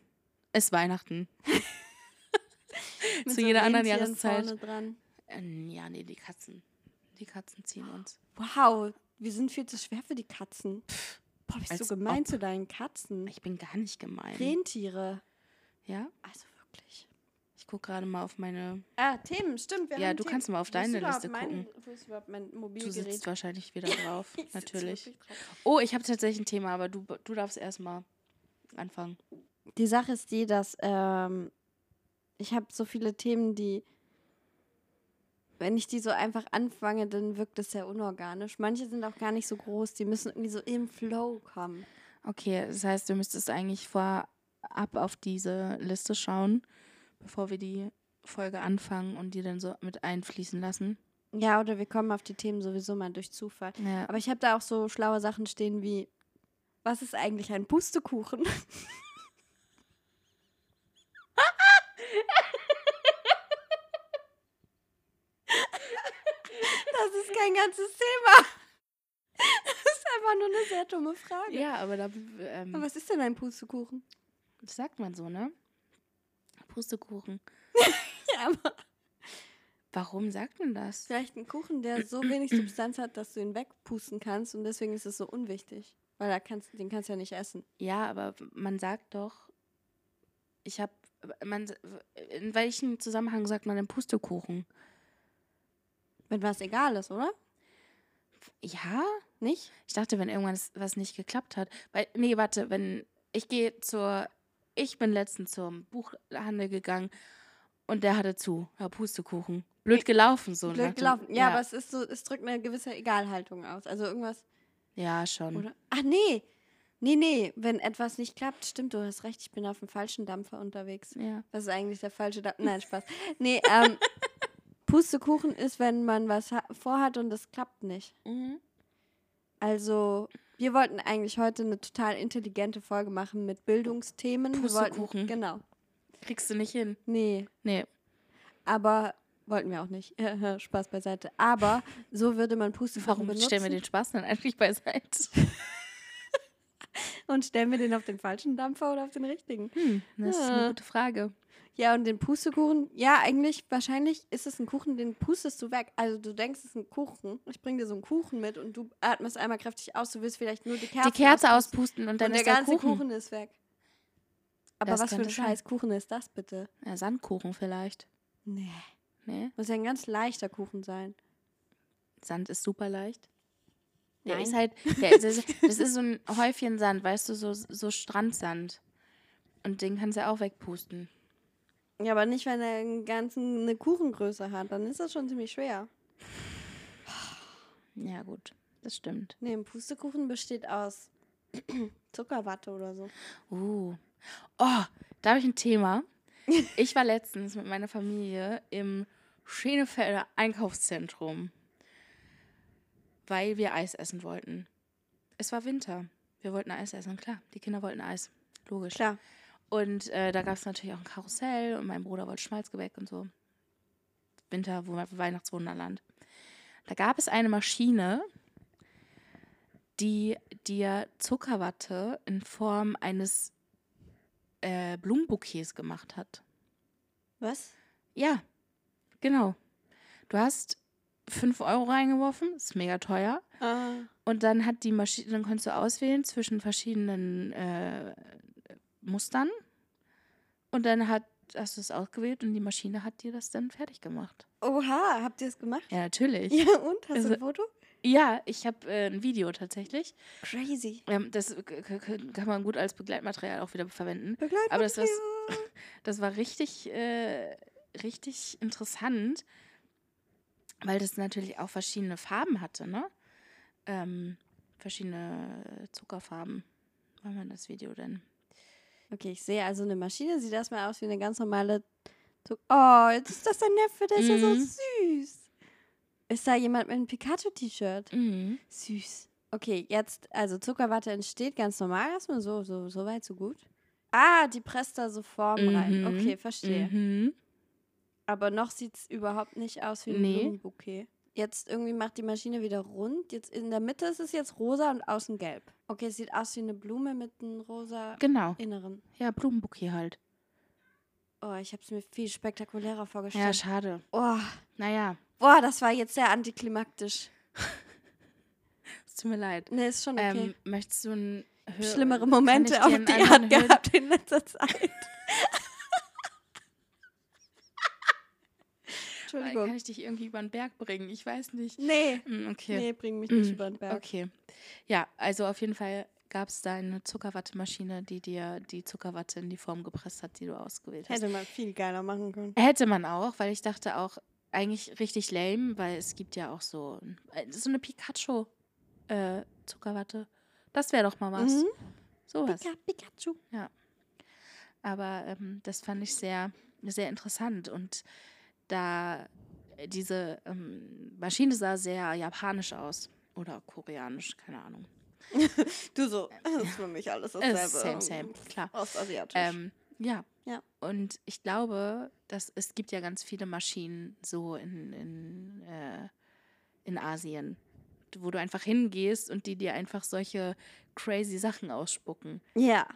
Es ist Weihnachten. Zu so jeder anderen Jahreszeit. vorne Dran. Ähm, ja, nee, die Katzen. Die Katzen ziehen uns. Wow, wir sind viel zu schwer für die Katzen. Boah, bist du gemein ob. zu deinen Katzen? Ich bin gar nicht gemein. Rentiere. Ja? Also wirklich. Ich gucke gerade mal auf meine. Ah, Themen, stimmt. Ja, du Themen. kannst mal auf deine Liste gucken. Mein Du sitzt wahrscheinlich wieder drauf. Natürlich. drauf. Oh, ich habe tatsächlich ein Thema, aber du, du darfst erstmal anfangen. Die Sache ist die, dass ähm, ich habe so viele Themen, die, wenn ich die so einfach anfange, dann wirkt es sehr unorganisch. Manche sind auch gar nicht so groß, die müssen irgendwie so im Flow kommen. Okay, das heißt, du müsstest eigentlich vorab auf diese Liste schauen, bevor wir die Folge anfangen und die dann so mit einfließen lassen. Ja, oder wir kommen auf die Themen sowieso mal durch Zufall. Ja. Aber ich habe da auch so schlaue Sachen stehen wie, was ist eigentlich ein Pustekuchen? Das ist kein ganzes Thema. Das ist einfach nur eine sehr dumme Frage. ja, aber da Aber ähm, was ist denn ein Pustekuchen? das sagt man so, ne? Pustekuchen. Ja, aber Warum sagt man das? vielleicht ein Kuchen, der so wenig Substanz hat, dass du ihn wegpusten kannst und deswegen ist es so unwichtig. Weil da kannst, den kannst du ja nicht essen. Ja, aber man sagt doch, ich habe, man, in welchem Zusammenhang sagt man denn Pustekuchen? Wenn was egal ist, oder? Ja, Nicht? ich dachte, wenn irgendwas was nicht geklappt hat. Weil, nee, warte, wenn ich gehe zur, ich bin letztens zum Buchhandel gegangen und der hatte zu, ja, Pustekuchen. Blöd gelaufen, so. nach Blöd gelaufen. Ja, aber es ist so, es drückt eine gewisse Egalhaltung aus. Also irgendwas. Ja, schon. Oder? Ach nee. Nee, nee. Wenn etwas nicht klappt, stimmt, du hast recht, ich bin auf dem falschen Dampfer unterwegs. Ja. Was ist eigentlich der falsche Dampfer? Nein, Spaß. Nee, ähm, Pustekuchen ist, wenn man was ha- vorhat und es klappt nicht. Mhm. Also, wir wollten eigentlich heute eine total intelligente Folge machen mit Bildungsthemen. Wir wollten, Pustekuchen. genau. Kriegst du nicht hin. Nee, Nee. aber wollten wir auch nicht. Spaß beiseite. Aber so würde man Pustekuchen Warum benutzen. stellen wir den Spaß dann eigentlich beiseite? Und stellen wir den auf den falschen Dampfer oder auf den richtigen? Hm, das ist Ja. eine gute Frage. Ja, und den Pustekuchen, ja, eigentlich, wahrscheinlich ist es ein Kuchen, den pustest du weg. Also du denkst, es ist ein Kuchen. Ich bring dir so einen Kuchen mit und du atmest einmal kräftig aus. Du willst vielleicht nur die Kerze Die Kerze auspusten. auspusten und dann und der ist der ganze Kuchen. Kuchen. ist weg. Aber Das was für ein scheiß Kuchen ist das bitte? Ja, Sandkuchen vielleicht. Nee. Nee, Muss ja ein ganz leichter Kuchen sein. Sand ist super leicht. Der Nein. ist halt, der, das, ist, das ist so ein Häufchen Sand, weißt du, so, so Strandsand. Und den kannst du auch wegpusten. Ja, aber nicht, wenn er einen ganzen, eine Kuchengröße hat. Dann ist das schon ziemlich schwer. Ja, gut, das stimmt. Nee, ein Pustekuchen besteht aus Zuckerwatte oder so. Uh. Oh, da habe ich ein Thema. Ich war letztens mit meiner Familie im Schenefelder Einkaufszentrum, weil wir Eis essen wollten. Es war Winter. Wir wollten Eis essen, klar. Die Kinder wollten Eis. Logisch. Klar. Und äh, da gab es natürlich auch ein Karussell und mein Bruder wollte Schmalzgebäck und so. Winter, wo Weihnachtswunderland. Da gab es eine Maschine, die dir Zuckerwatte in Form eines äh, Blumenbouquets gemacht hat. Was? Ja, genau. Du hast 5 Euro reingeworfen, ist mega teuer. Ah. Und dann hat die Maschine, dann konntest du auswählen zwischen verschiedenen äh, Mustern. Und dann hat, hast du es ausgewählt und die Maschine hat dir das dann fertig gemacht. Oha, habt ihr es gemacht? Ja, natürlich. Ja, und? Hast Also- du ein Foto? Ja, ich habe äh, ein Video tatsächlich. Crazy. Ähm, das kann man gut als Begleitmaterial auch wieder verwenden. Begleitmaterial. Aber das, was, das war richtig, äh, richtig interessant, weil das natürlich auch verschiedene Farben hatte, ne? Ähm, verschiedene Zuckerfarben. Wollen wir das Video denn? Okay, ich sehe also eine Maschine, sieht erstmal aus wie eine ganz normale. Zuck oh, jetzt ist das dein Neffe, der ist ja so Mhm. süß. Ist da jemand mit einem Pikachu-T-Shirt? Mhm. Süß. Okay, jetzt, also Zuckerwatte entsteht ganz normal erstmal, so, so, so weit, so gut. Ah, die presst da so Formen rein. Mhm. Okay, verstehe. Mhm. Aber noch sieht es überhaupt nicht aus wie ein Nee. Blumenbouquet. Jetzt irgendwie macht die Maschine wieder rund. Jetzt in der Mitte ist es jetzt rosa und außen gelb. Okay, es sieht aus wie eine Blume mit einem rosa Genau. Inneren. Ja, Blumenbouquet halt. Oh, ich habe es mir viel spektakulärer Ja, vorgestellt. schade. oh, Naja, boah, das war jetzt sehr antiklimaktisch. es tut mir leid. Ne, ist schon okay. Ähm, möchtest du ein Hör Schlimmere Momente auf die Art gehabt in letzter Zeit. Kann Entschuldigung. ich dich irgendwie über den Berg bringen? Ich weiß nicht. Nee, Hm, Okay. nee, bring mich nicht Mm, über den Berg. Okay. Ja, also auf jeden Fall gab es da eine Zuckerwattemaschine, die dir die Zuckerwatte in die Form gepresst hat, die du ausgewählt hast. Hätte man viel geiler machen können. Hätte man auch, weil ich dachte auch, eigentlich richtig lame, weil es gibt ja auch so, äh, so eine Pikachu-Zuckerwatte. das wäre doch mal was. Mhm. Sowas. Pika, Pikachu. Aber ähm, das fand ich sehr, sehr interessant. Und da äh, diese ähm, Maschine sah sehr japanisch aus. Oder koreanisch, keine Ahnung. Du so, das ist für mich alles Äh, dasselbe. same, same, klar. Ostasiatisch. Ähm, ja. Ja. Und ich glaube, dass es gibt ja ganz viele Maschinen so in, in, äh, in Asien, wo du einfach hingehst und die dir einfach solche crazy Sachen ausspucken. ja,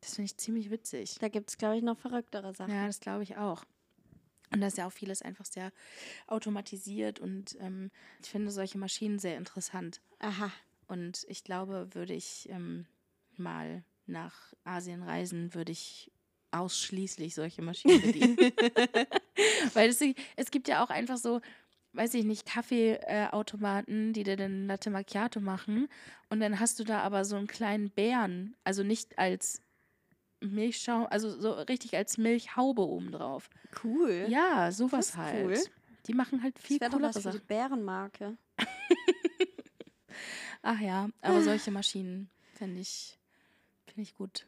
Das finde ich ziemlich witzig. da gibt es, glaube ich, noch verrücktere Sachen. Ja, das glaube ich auch. Und da ist ja auch vieles einfach sehr automatisiert und ähm, ich finde solche Maschinen sehr interessant. Aha. Und ich glaube, würde ich ähm, mal nach Asien reisen, würde ich ausschließlich solche Maschinen bedienen. Weil es, es gibt ja auch einfach so, weiß ich nicht, Kaffeeautomaten, die dir dann Latte Macchiato machen. Und dann hast du da aber so einen kleinen Bären, also nicht als Milchschaum, also so richtig als Milchhaube obendrauf. Cool. Ja, sowas halt. cool. Die machen halt viel das wäre doch coolere was für die Sachen. Bärenmarke. Ach ja, aber solche Maschinen finde ich, finde ich gut.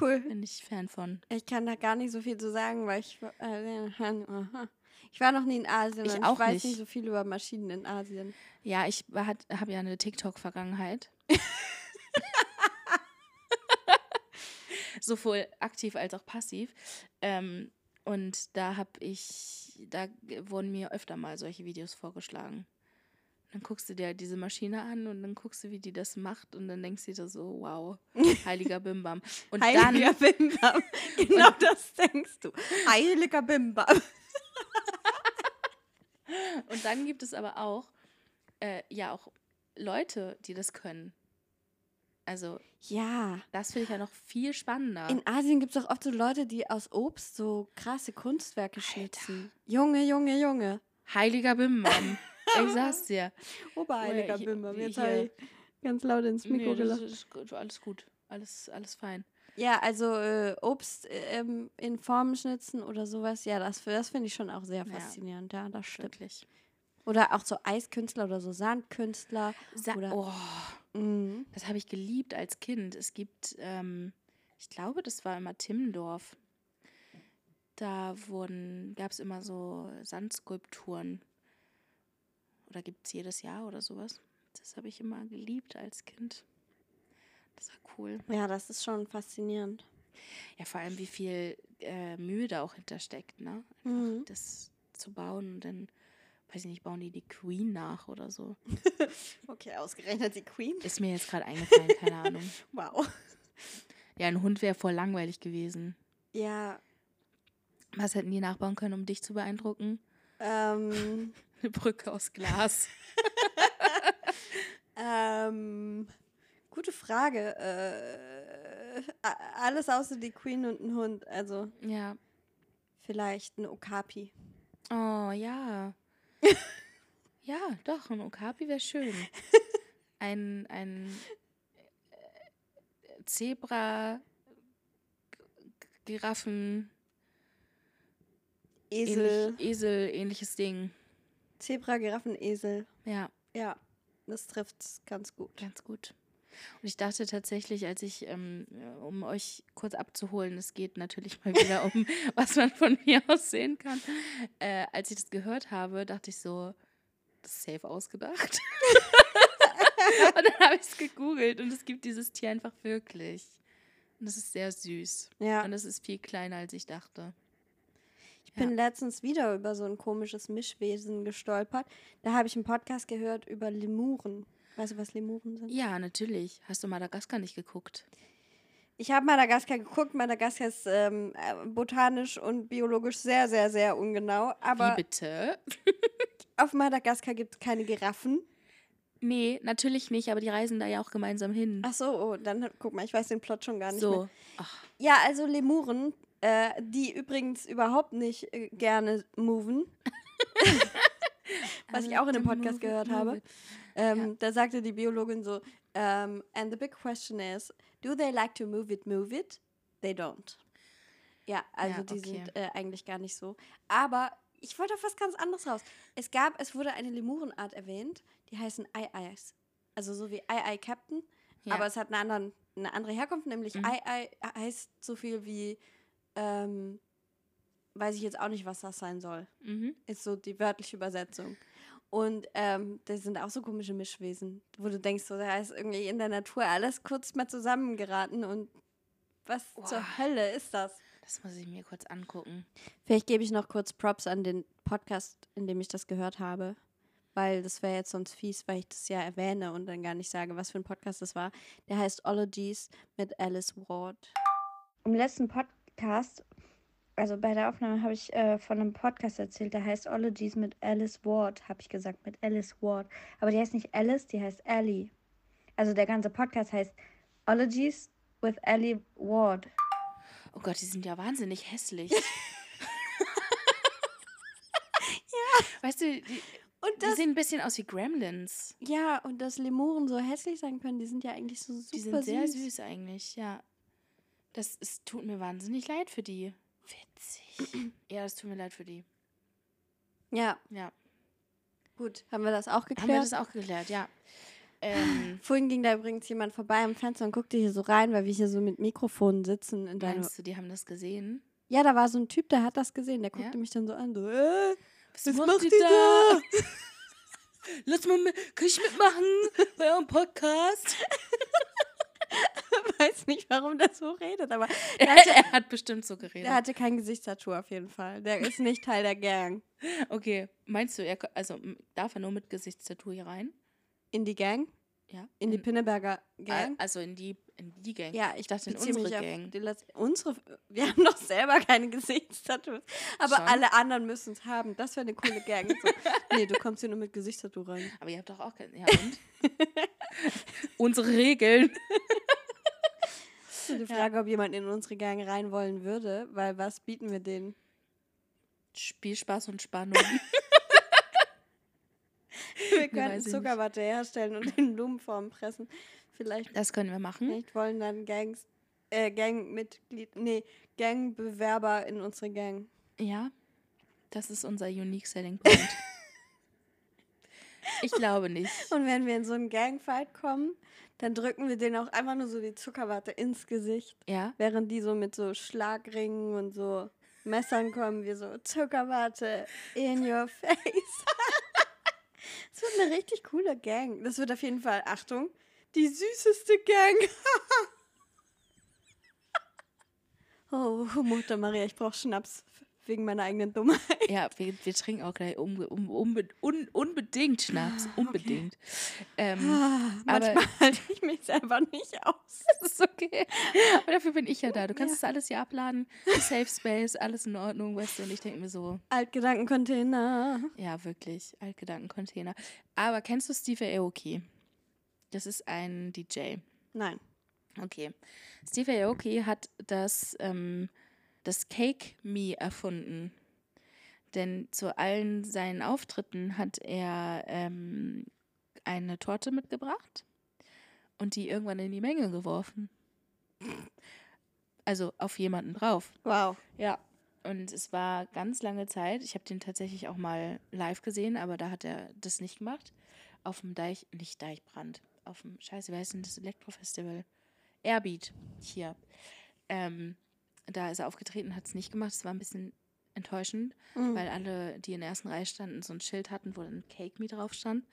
Cool. Bin ich Fan von. Ich kann da gar nicht so viel zu sagen, weil ich, äh, ich war noch nie in Asien Ich und auch ich weiß nicht. nicht so viel über Maschinen in Asien. Ja, ich habe ja eine TikTok-Vergangenheit. Sowohl aktiv als auch passiv. Ähm, und da habe ich, da wurden mir öfter mal solche Videos vorgeschlagen. Dann guckst du dir halt diese Maschine an und dann guckst du, wie die das macht und dann denkst du dir so, wow, heiliger Bimbam. Und Heiliger dann, Bimbam. Genau das denkst du. Heiliger Bimbam. und dann gibt es aber auch, äh, ja auch Leute, die das können. Also, Ja. das finde ich ja noch viel spannender. In Asien gibt es auch oft so Leute, die aus Obst so krasse Kunstwerke schnitzen. Junge, Junge, Junge. Heiliger Bimbam. ich sag's dir. Oberheiliger Bimbam. Jetzt habe ich ganz laut ins Mikro Nee, das gelacht. ist gut, alles gut. Alles, alles fein. Ja, also äh, Obst ähm, in Formen schnitzen oder sowas, ja, das, das finde ich schon auch sehr Ja. faszinierend. Ja, das stimmt. Wirklich. Oder auch so Eiskünstler oder so Sandkünstler. Sa Oder- oh, Mhm. das habe ich geliebt als Kind. Es gibt, ähm, ich glaube, das war immer Timmendorf. Da wurden, gab es immer so Sandskulpturen. Oder gibt es jedes Jahr oder sowas. Das habe ich immer geliebt als Kind. Das war cool. Ja, das ist schon faszinierend. Ja, vor allem, wie viel äh, Mühe da auch hintersteckt, ne? Einfach Mhm. das zu bauen und dann, weiß ich nicht, bauen die die Queen nach oder so. Okay, ausgerechnet die Queen. Ist mir jetzt gerade eingefallen, keine Ahnung. Wow. Ja, ein Hund wäre voll langweilig gewesen. Ja, Was hätten die nachbauen können, um dich zu beeindrucken? ähm, Eine Brücke aus Glas. ähm, gute Frage. Äh, alles außer die Queen und ein Hund. Also Ja. vielleicht ein Okapi. Oh, ja. Ja, doch, ein Okapi wäre schön. Ein, ein äh, Zebra, Giraffen, Esel, ähnlich, Esel, ähnliches Ding. Zebra, Giraffen, Esel. Ja, Ja, das trifft ganz gut. ganz gut. Und ich dachte tatsächlich, als ich, ähm, um euch kurz abzuholen, es geht natürlich mal wieder um, was man von mir aus sehen kann. Äh, als ich das gehört habe, dachte ich so, das ist safe ausgedacht. und dann habe ich es gegoogelt und es gibt dieses Tier einfach wirklich. Und das ist sehr süß. Ja, Und es ist viel kleiner, als ich dachte. ich bin letztens wieder über so ein komisches Mischwesen gestolpert. Da habe ich einen Podcast gehört über Lemuren. Weißt du, was Lemuren sind? Ja, natürlich. Hast du Madagaskar nicht geguckt? Ich habe Madagaskar geguckt. Madagaskar ist ähm, äh, botanisch und biologisch sehr, sehr, sehr ungenau. Aber Wie bitte? auf Madagaskar gibt es keine Giraffen. Nee, natürlich nicht, aber die reisen da ja auch gemeinsam hin. Ach so, oh, dann guck mal, ich weiß den Plot schon gar nicht mehr. so. Ach, Ja, also Lemuren, äh, die übrigens überhaupt nicht äh, gerne moven. Was ich auch in dem Podcast gehört habe. Ähm, Ja. Da sagte die Biologin so, ähm, and the big question is, do they like to move it, move it? They don't. Ja, also Ja, die okay. sind äh, eigentlich gar nicht so. Aber ich wollte auf was ganz anderes raus. Es gab, es wurde eine Lemurenart erwähnt, die heißen Ei-Eis. Also so wie Ei-Ei Captain, Ja. aber es hat eine, anderen, eine andere Herkunft, nämlich Mhm. Ei-Ei heißt so viel wie, ähm, weiß ich jetzt auch nicht, was das sein soll Mhm. ist so die wörtliche Übersetzung. Und ähm, das sind auch so komische Mischwesen, wo du denkst, so, da ist irgendwie in der Natur alles kurz mal zusammengeraten und was zur Boah. Hölle ist das? Das muss ich mir kurz angucken. Vielleicht gebe ich noch kurz Props an den Podcast, in dem ich das gehört habe, weil das wäre jetzt sonst fies, weil ich das ja erwähne und dann gar nicht sage, was für ein Podcast das war. Der heißt Ologies mit Alice Ward. Im letzten Podcast, also bei der Aufnahme, habe ich äh, von einem Podcast erzählt, der heißt Ologies mit Alice Ward, habe ich gesagt, mit Alice Ward. Aber die heißt nicht Alice, die heißt Ellie. Also der ganze Podcast heißt Ologies with Ellie Ward. Oh Gott, die sind ja wahnsinnig hässlich. Weißt du, die, Und die das, sehen ein bisschen aus wie Gremlins. ja, und dass Lemuren so hässlich sein können, die sind ja eigentlich so super Die sind sehr süß eigentlich, ja. Das es tut mir wahnsinnig leid für die. Witzig. ja, das tut mir leid für die. Ja, Ja. gut. Haben wir das auch Haben wir geklärt? das auch geklärt, ja. Ähm, Vorhin ging da übrigens jemand vorbei am Fenster und guckte hier so rein, weil wir hier so mit Mikrofonen sitzen. In deine meinst du, die haben das gesehen? ja, da war so ein Typ, der hat das gesehen. Der Ja? guckte mich dann so an, so, äh, Was, was macht ihr da? da? Lass mal mit, kann ich mitmachen bei eurem Podcast? Weiß nicht, warum der so redet, aber Er, hatte, er hat bestimmt so geredet. der hatte kein Gesichtstattoo auf jeden Fall. Der ist nicht Teil der Gang. Okay, meinst du, er, also darf er nur mit Gesichtstattoo hier rein? In die Gang? Ja. In die Pinneberger Gang. Also in die, in die Gang. Ja, ich, dachte in unsere Gang. Unsere, wir haben doch selber keine Gesichtstattoos. Aber Schon? alle anderen müssen es haben. Das wäre eine coole Gang. So. nee, du kommst hier nur mit Gesichtstattoo rein. Aber ihr habt doch auch kein. Ja, und? Unsere Regeln. Ist die Frage, ob jemand in unsere Gang rein wollen würde, weil was bieten wir denen? Spielspaß und Spannung. Wir könnten ich Zuckerwatte herstellen und in Blumenform pressen. Vielleicht, Das können wir machen. vielleicht wollen dann Gangs, äh, Gangmitglied, nee, Gangbewerber in unsere Gang. Ja. Das ist unser Unique Selling Point. ich glaube nicht. Und wenn wir in so einen Gangfight kommen, dann drücken wir denen auch einfach nur so die Zuckerwatte ins Gesicht. Ja. Während die so mit so Schlagringen und so Messern kommen, wir so Zuckerwatte in your face. Das wird eine richtig coole Gang. Das wird auf jeden Fall, Achtung, die süßeste Gang. oh, Mutter Maria, ich brauche Schnaps wegen meiner eigenen Dummheit. Ja, wir, wir trinken auch gleich unbe um, unbe un unbedingt Schnaps. Unbedingt. Ähm, Ah, Aber- Manchmal halte ich mich selber nicht aus. das ist okay. Aber dafür bin ich ja da. Du kannst das alles hier abladen. Safe Space, alles in Ordnung, weißt du. Und ich denke mir so, Altgedankencontainer. ja, wirklich, Altgedankencontainer. Aber kennst du Steve Aoki? Das ist ein DJ. Nein. Okay. Steve Aoki hat das, ähm, das Cake Me erfunden. Denn zu allen seinen Auftritten hat er ähm, eine Torte mitgebracht und die irgendwann in die Menge geworfen. Also auf jemanden drauf. Wow. Ja. Und es war ganz lange Zeit. Ich habe den tatsächlich auch mal live gesehen, aber da hat er das nicht gemacht. Auf dem Deich, nicht Deichbrand, auf dem, scheiße, wer heißt denn das Elektrofestival? Airbeat hier. Ähm, da ist er aufgetreten, hat es nicht gemacht. Es war ein bisschen enttäuschend, Mhm. weil alle, die in der ersten Reihe standen, so ein Schild hatten, wo dann Cake Me drauf stand.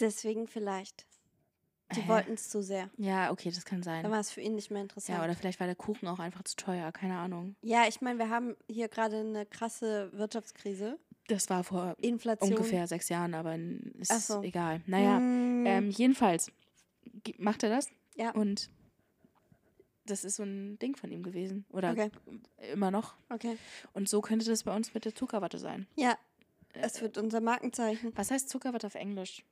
Deswegen vielleicht. Die Hä? wollten es zu sehr. Ja, okay, das kann sein. Dann war es für ihn nicht mehr interessant. Ja, oder vielleicht war der Kuchen auch einfach zu teuer, keine Ahnung. Ja, ich meine, wir haben hier gerade eine krasse Wirtschaftskrise. Das war vor Inflation. ungefähr sechs Jahren, aber ist so. egal. Naja, Mm, ähm, jedenfalls macht er das ja, und das ist so ein Ding von ihm gewesen. Oder okay, immer noch. okay. Und so könnte das bei uns mit der Zuckerwatte sein. Ja, Äh, es wird unser Markenzeichen. Was heißt Zuckerwatte auf Englisch?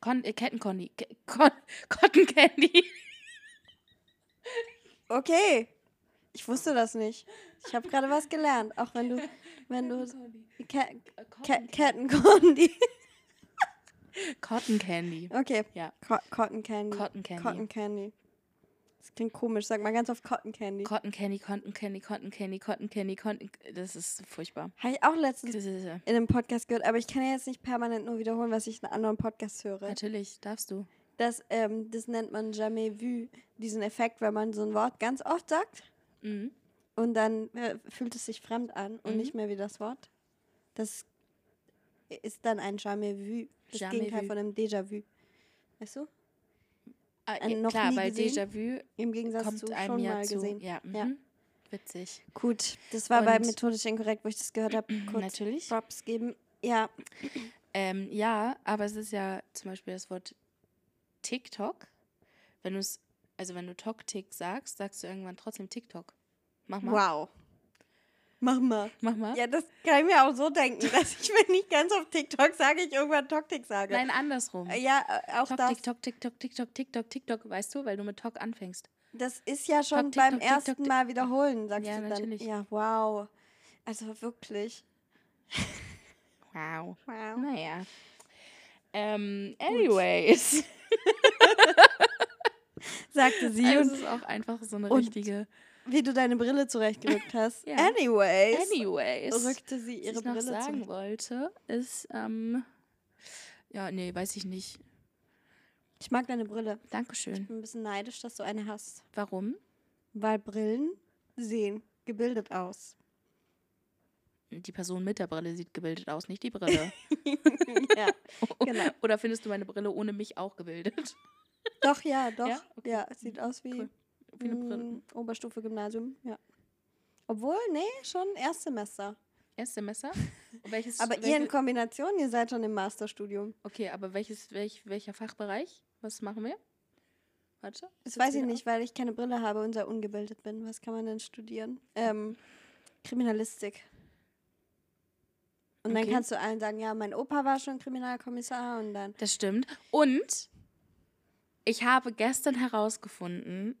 Con äh, Kettenconny. Ke Con Cotton Candy. Okay. Ich wusste das nicht. Ich habe gerade was gelernt. Auch wenn du, wenn du Ke Ke Kettenkondi. Cotton Candy. Okay. Ja. Co Cotton Candy. Cotton Candy. Cotton Candy. Das klingt komisch. Sag mal ganz oft Cotton Candy. Cotton Candy, Cotton Candy, Cotton Candy, Cotton Candy, Cotton. Das ist furchtbar. Habe ich auch letztens in einem Podcast gehört, aber ich kann ja jetzt nicht permanent nur wiederholen, was ich in anderen Podcasts höre. natürlich, darfst du. Das, ähm, das nennt man jamais vu, diesen Effekt, wenn man so ein Wort ganz oft sagt Mhm. und dann äh, fühlt es sich fremd an und Mhm. nicht mehr wie das Wort. Das ist dann ein jamais vu, das Jamais Gegenteil vu. von einem Déjà-vu. Weißt du? Ah, Äh, noch klar, nie weil? Déjà-vu Im Gegensatz kommt zu einem schon ja mal zu. gesehen. Ja, mhm. Ja. witzig. Gut, das war bei Und- Methodisch Inkorrekt, wo ich das gehört habe, kurz Natürlich. Props geben. Ja, Ähm, ja, aber es ist ja zum Beispiel das Wort TikTok. Wenn du es, also wenn du Tok-Tick sagst, sagst du irgendwann trotzdem TikTok. Mach mal. wow. Mach mal. Mach mal. Ja, das kann ich mir auch so denken, dass ich, wenn ich ganz auf TikTok sage, ich irgendwann Toktik sage. Nein, andersrum. Äh, Ja, äh, auch Tok, das. TikTok, TikTok, TikTok, TikTok, TikTok, weißt du, weil du mit Tok anfängst. Das ist ja schon Tok, beim TikTok, ersten Mal wiederholen, sagst Ja, du dann. natürlich. Ja, wow. Also wirklich. Wow. Wow. Naja. Ähm, anyways. Sagte sie. Also es und ist auch einfach so eine richtige. Wie du deine Brille zurechtgerückt hast. Ja. Anyways. Anyways. Rückte sie Was ihre ich noch Brille sagen zurecht. wollte, ist, ähm, ja, nee, weiß ich nicht. Ich mag deine Brille. Dankeschön. Ich bin ein bisschen neidisch, dass du eine hast. Warum? Weil Brillen sehen gebildet aus. Die Person mit der Brille sieht gebildet aus, nicht die Brille. ja, genau. Oder findest du meine Brille ohne mich auch gebildet? Doch, ja, doch. Ja? Ja, Okay. es sieht aus wie Cool. Wie eine Brille. mm, Oberstufe Gymnasium, ja. Obwohl, nee, schon Erstsemester. Erstsemester? welches, Aber ihr in welche, Kombination, ihr seid schon im Masterstudium. Okay, aber welches, welch, welcher Fachbereich? Was machen wir? Warte. Das weiß ich nicht, weil ich keine Brille habe und sehr ungebildet bin. Was kann man denn studieren? Ähm, Kriminalistik. Und dann Okay. kannst du allen sagen, ja, mein Opa war schon Kriminalkommissar und dann. Das stimmt. Und ich habe gestern herausgefunden,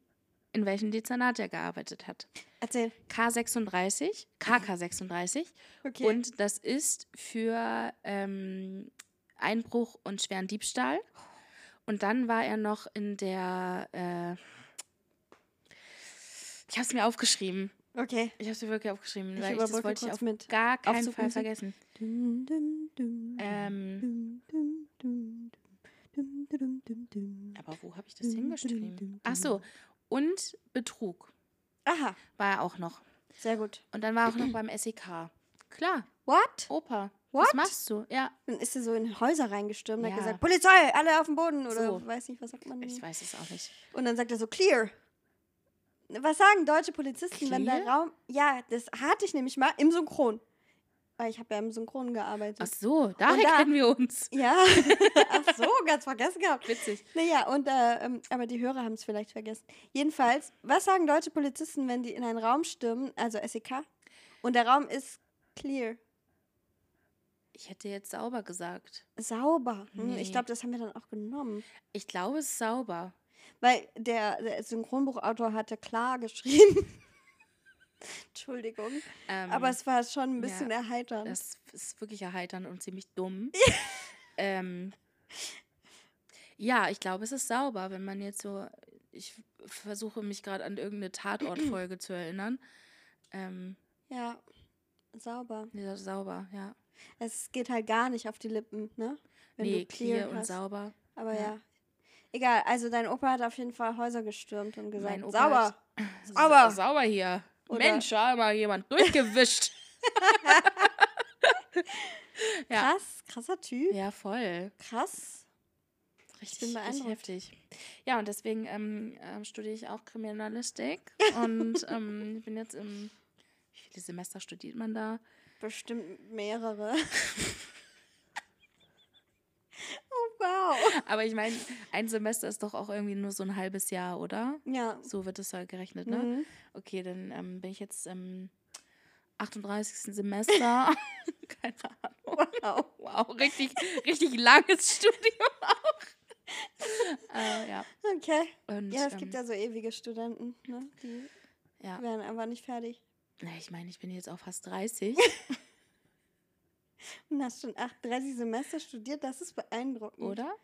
in welchem Dezernat er gearbeitet hat. Erzähl. K36, KK36. Okay. Und das ist für ähm, Einbruch und schweren Diebstahl. Und dann war er noch in der. Äh, ich habe es mir aufgeschrieben. okay. Ich habe es mir wirklich aufgeschrieben, Ich weil ich das wollte ich auf mit gar keinen Fall vergessen. Dum, dum, dum, Ähm, aber wo habe ich das hingeschrieben? Ach so, und Betrug Aha, war er auch noch. sehr gut. Und dann war er auch noch beim SEK. Klar, What? Opa. What? Was machst du? Ja, Dann ist er so in Häuser reingestürmt und Ja. hat gesagt, Polizei, alle auf dem Boden oder So. weiß nicht, was sagt man denn? ich weiß es auch nicht. Und dann sagt er so, clear. Was sagen deutsche Polizisten, wenn der Clear? Raum. Ja, das hatte ich nämlich mal im Synchron. Weil ich habe ja im Synchron gearbeitet. Ach so, daher da- kennen wir uns. Ja, ach so, ganz vergessen gehabt. Witzig. Naja, und äh, ähm, aber die Hörer haben es vielleicht vergessen. Jedenfalls, was sagen deutsche Polizisten, wenn die in einen Raum stürmen, also SEK, und der Raum ist clear, Ich hätte jetzt sauber gesagt. sauber? Hm, Nee. Ich glaube, das haben wir dann auch genommen. Ich glaube, es ist sauber. Weil der, der Synchronbuchautor hatte klar geschrieben. Entschuldigung. Ähm, Aber es war schon ein ja, bisschen erheiternd. das ist wirklich erheiternd und ziemlich dumm. ähm, ja, ich glaube, es ist sauber, wenn man jetzt so. Ich versuche mich gerade an irgendeine Tatortfolge zu erinnern. Ähm, ja, sauber. ja, sauber, ja. Es geht halt gar nicht auf die Lippen, ne? Wenn nee, du clear, und hast. sauber. Aber ja. ja. Egal, also dein Opa hat auf jeden Fall Häuser gestürmt und gesagt, sauber. Sa- Sauber. Sauber hier. Oder- Mensch, da mal jemand durchgewischt. Ja. Krass, krasser Typ. ja, voll. Krass. Richtig, bin richtig beeindruckt. heftig. Ja, und deswegen ähm, ähm, studiere ich auch Kriminalistik. und ähm, bin jetzt im. Wie viele Semester studiert man da? Bestimmt mehrere. wow. Aber ich meine, ein Semester ist doch auch irgendwie nur so ein halbes Jahr, oder? Ja. So wird es ja gerechnet, ne? Mhm. Okay, dann ähm, bin ich jetzt im 38. Semester. Keine Ahnung. Wow. Wow, richtig, richtig langes Studium auch. äh, ja. Okay. Und, Ja, es gibt ähm, ja so ewige Studenten, ne? Die ja. werden einfach nicht fertig. Na, ich meine, ich bin jetzt auch fast 30. Und hast schon 38 Semester studiert, das ist beeindruckend. Oder?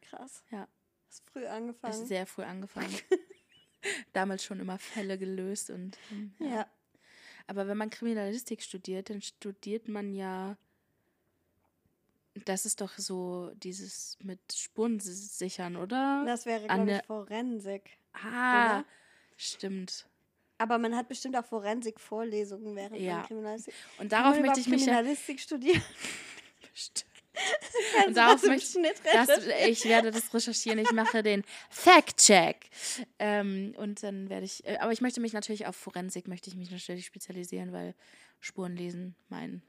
Krass. Ja. Hast früh Ich habe angefangen. sehr früh angefangen. Damals schon immer Fälle gelöst und ähm, ja. ja. Aber wenn man Kriminalistik studiert, dann studiert man ja. Das ist doch so dieses mit Spuren sichern, oder? Das wäre, glaube ich, Forensik. ah, oder? stimmt. Aber man hat bestimmt auch Forensik-Vorlesungen während Ja. man Kriminalistik. Und darauf möchte ich mich ja. Kriminalistik studieren. Stimmt. Kannst Und darauf möchte Schnitt das, ich werde das recherchieren. Ich mache den Fact-Check. Ähm, und dann werde ich. Äh, aber ich möchte mich natürlich auf Forensik möchte ich mich natürlich spezialisieren, weil Spuren lesen mein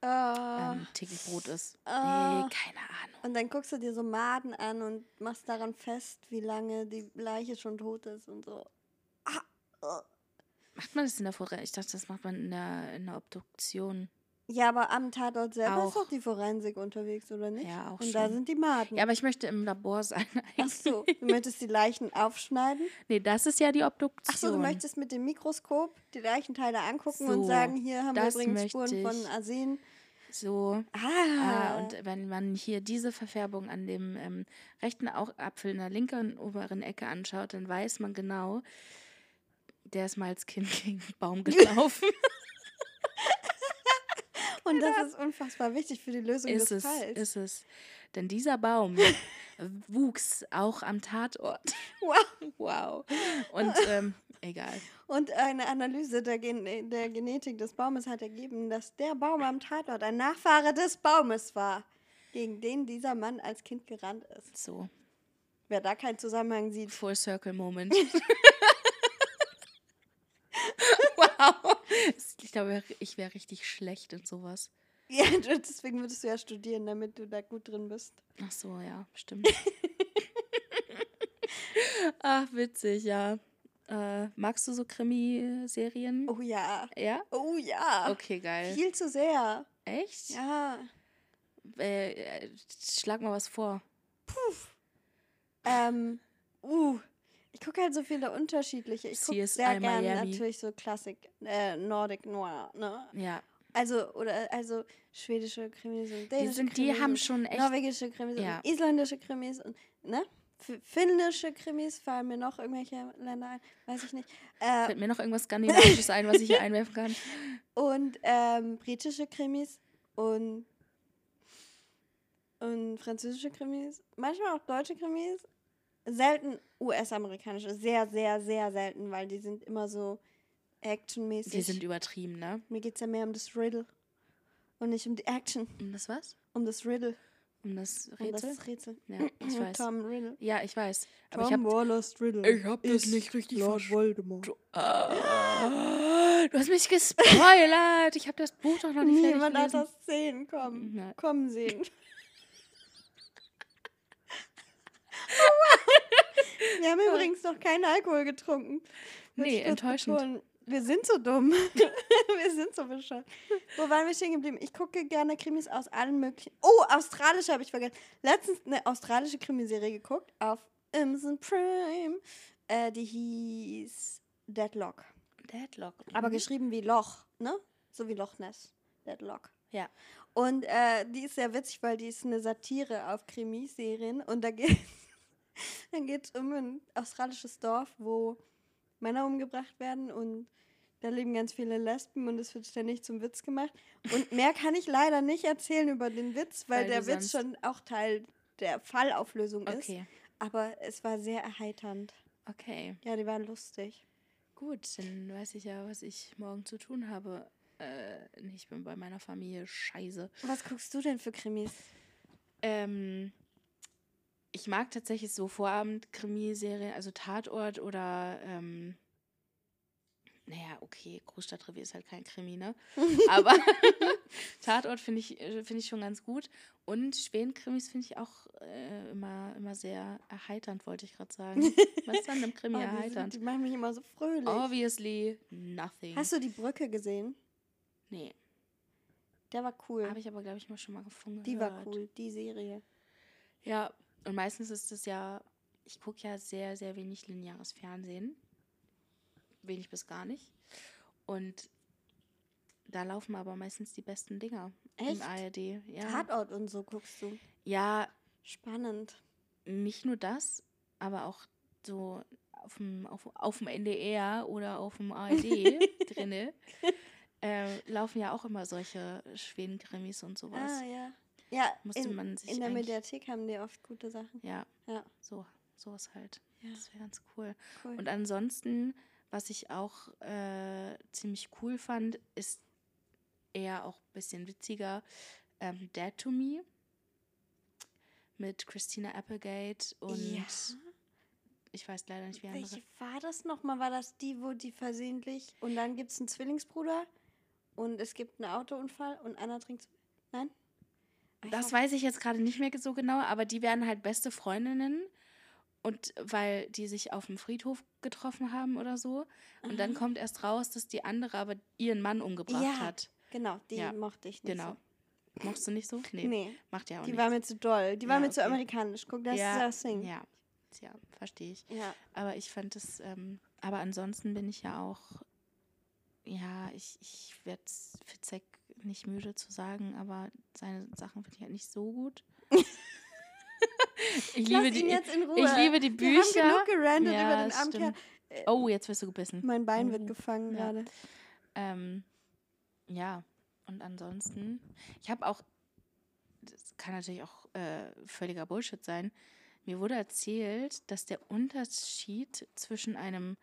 Ah. ähm, täglich Brot ist. Ah. Nee, keine Ahnung. Und dann guckst du dir so Maden an und machst daran fest, wie lange die Leiche schon tot ist und so. Macht man das in der Forensik? Ich dachte, das macht man in der, in der Obduktion. Ja, aber am Tatort selber ist Auch. doch die Forensik unterwegs, oder nicht? Ja, auch Und da schon. sind die Maden. Ja, aber ich möchte im Labor sein. Ach so, du möchtest die Leichen aufschneiden? Nee, das ist ja die Obduktion. Ach so, du möchtest mit dem Mikroskop die Leichenteile angucken und So, sagen, hier haben wir übrigens Spuren von. Arsen. So. Ah, Ah, und wenn man hier diese Verfärbung an dem ähm, rechten Augapfel in der linken oberen Ecke anschaut, dann weiß man genau, der ist mal als Kind gegen einen Baum gelaufen. und das ist unfassbar wichtig für die Lösung ist des es, Falls. ist es. Denn dieser Baum wuchs auch am Tatort. Wow. Wow. Und ähm, egal. Und eine Analyse der, Gen der Genetik des Baumes hat ergeben, dass der Baum am Tatort ein Nachfahre des Baumes war, gegen den dieser Mann als Kind gerannt ist. So, Wer da keinen Zusammenhang sieht. Full Circle Moment. wow. Ich glaube, ich wäre richtig schlecht in sowas. Ja, deswegen würdest du ja studieren, damit du da gut drin bist. Ach so, ja, stimmt. Ach, witzig, ja. Äh, magst du so Krimiserien? Oh ja. Ja? Oh ja. Okay, geil. Viel zu sehr. Echt? Ja. Äh, äh, schlag mal was vor. Ähm, uh. Ich gucke halt so viele unterschiedliche. Ich gucke sehr gerne natürlich so Klassik, äh, Nordic Noir, ne? Ja. Also, oder, also schwedische Krimis und Die, dänische sind, die Krimis haben und schon echt. norwegische Krimis Ja. und isländische Krimis und, ne? Finnische Krimis, fallen mir noch irgendwelche Länder ein, weiß ich nicht. Äh, Fällt mir noch irgendwas Skandinavisches ein, was ich hier einwerfen kann? und ähm, britische Krimis und, und französische Krimis, manchmal auch deutsche Krimis, selten US-amerikanische, sehr, sehr, sehr selten, weil die sind immer so actionmäßig. Die sind übertrieben, ne? Mir geht es ja mehr um das Riddle und nicht um die Action, Um das was? um das Riddle, Um das um Rätsel? das Rätsel. Ja, ich weiß. Tom Riddle. Ja, ich weiß. Aber ich Tom habe Wallace Riddle. Ich hab das nicht richtig Lord Voldemort. Ah, du hast mich gespoilert. Ich habe das Buch doch noch nicht fertig Niemand hat gelesen. das sehen kommen. Kommen sehen. Wir haben übrigens noch keinen Alkohol getrunken. Nee, enttäuschend. betonen. Wir sind so dumm. wir sind so bescheuert. Wo waren wir stehen geblieben? Ich gucke gerne Krimis aus allen möglichen. Oh, australische habe ich vergessen. Letztens eine australische Krimiserie geguckt auf Amazon Prime. Äh, die hieß Deadlock. Deadlock. Aber Mhm. geschrieben wie Loch, ne? So wie Loch Ness. Deadlock. Ja. Und äh, die ist sehr witzig, weil die ist eine Satire auf Krimiserien. Und da geht dann geht es um ein australisches Dorf, wo Männer umgebracht werden und da leben ganz viele Lesben und es wird ständig zum Witz gemacht. Und mehr kann ich leider nicht erzählen über den Witz, weil, Weil der Witz schon auch Teil der Fallauflösung ist. Okay. Aber es war sehr erheiternd. Okay. Ja, die waren lustig. Gut, dann weiß ich ja, was ich morgen zu tun habe. Äh, ich bin bei meiner Familie. Scheiße. Was guckst du denn für Krimis? Ähm, ich mag tatsächlich so Vorabend-Krimiserien, also Tatort oder, ähm, naja, okay, Großstadtrevier ist halt kein Krimi, ne? Aber Tatort finde ich, äh, finde ich schon ganz gut. Und Schweden-Krimis finde ich auch äh, immer, immer sehr erheiternd, wollte ich gerade sagen. Was ist an einem Krimi Oh, die, erheiternd? die machen mich immer so fröhlich. Obviously nothing. Hast du die Brücke gesehen? nee, Der war cool. habe ich aber, glaube ich, mal schon mal gefunden. die war cool, die Serie. Ja, und meistens ist es ja, ich gucke ja sehr, sehr wenig lineares Fernsehen. Wenig bis gar nicht. Und da laufen aber meistens die besten Dinger Echt? im ARD. Ja. Tatort und so guckst du. ja, Spannend. nicht nur das, aber auch so auf dem, auf, auf dem NDR oder auf dem ARD drinne äh, laufen ja auch immer solche Schweden-Krimis und sowas. Ah, ja. Ja, Musste in, man sich in der Mediathek haben die oft gute Sachen. Ja, Ja, so, sowas halt. Ja. Das wäre ganz cool. cool. Und ansonsten, was ich auch äh, ziemlich cool fand, ist eher auch ein bisschen witziger, ähm, Dead to Me mit Christina Applegate und ja. ich weiß leider nicht, wie andere. Welche war das nochmal? War das die, wo die versehentlich und dann gibt es einen Zwillingsbruder und es gibt einen Autounfall und einer trinkt. Nein? Das weiß ich jetzt gerade nicht mehr so genau, aber die werden halt beste Freundinnen. Und weil die sich auf dem Friedhof getroffen haben oder so. Und dann Aha. kommt erst raus, dass die andere aber ihren Mann umgebracht Ja. hat. Genau, die Ja, mochte ich nicht. Genau. Mochtest du nicht so? So. Nee, Macht ja auch die nichts. war mir zu doll. Die war Ja, mir zu okay. amerikanisch. Guck, das ja, ist das Ding. Ja, ja verstehe ich. ja. Aber ich fand es, ähm, aber ansonsten bin ich ja auch, ja, ich, ich werde Fitzek nicht müde zu sagen, aber seine Sachen finde ich halt nicht so gut. ich, liebe die, Ruhe. ich liebe die Wir haben Bücher. genug gerandet Ja, über den Kerl. stimmt. Oh, jetzt wirst du gebissen. Mein Bein Oh, wird gefangen ja. gerade. Ähm, ja, und ansonsten, ich habe auch, das kann natürlich auch äh, völliger Bullshit sein, mir wurde erzählt, dass der Unterschied zwischen einem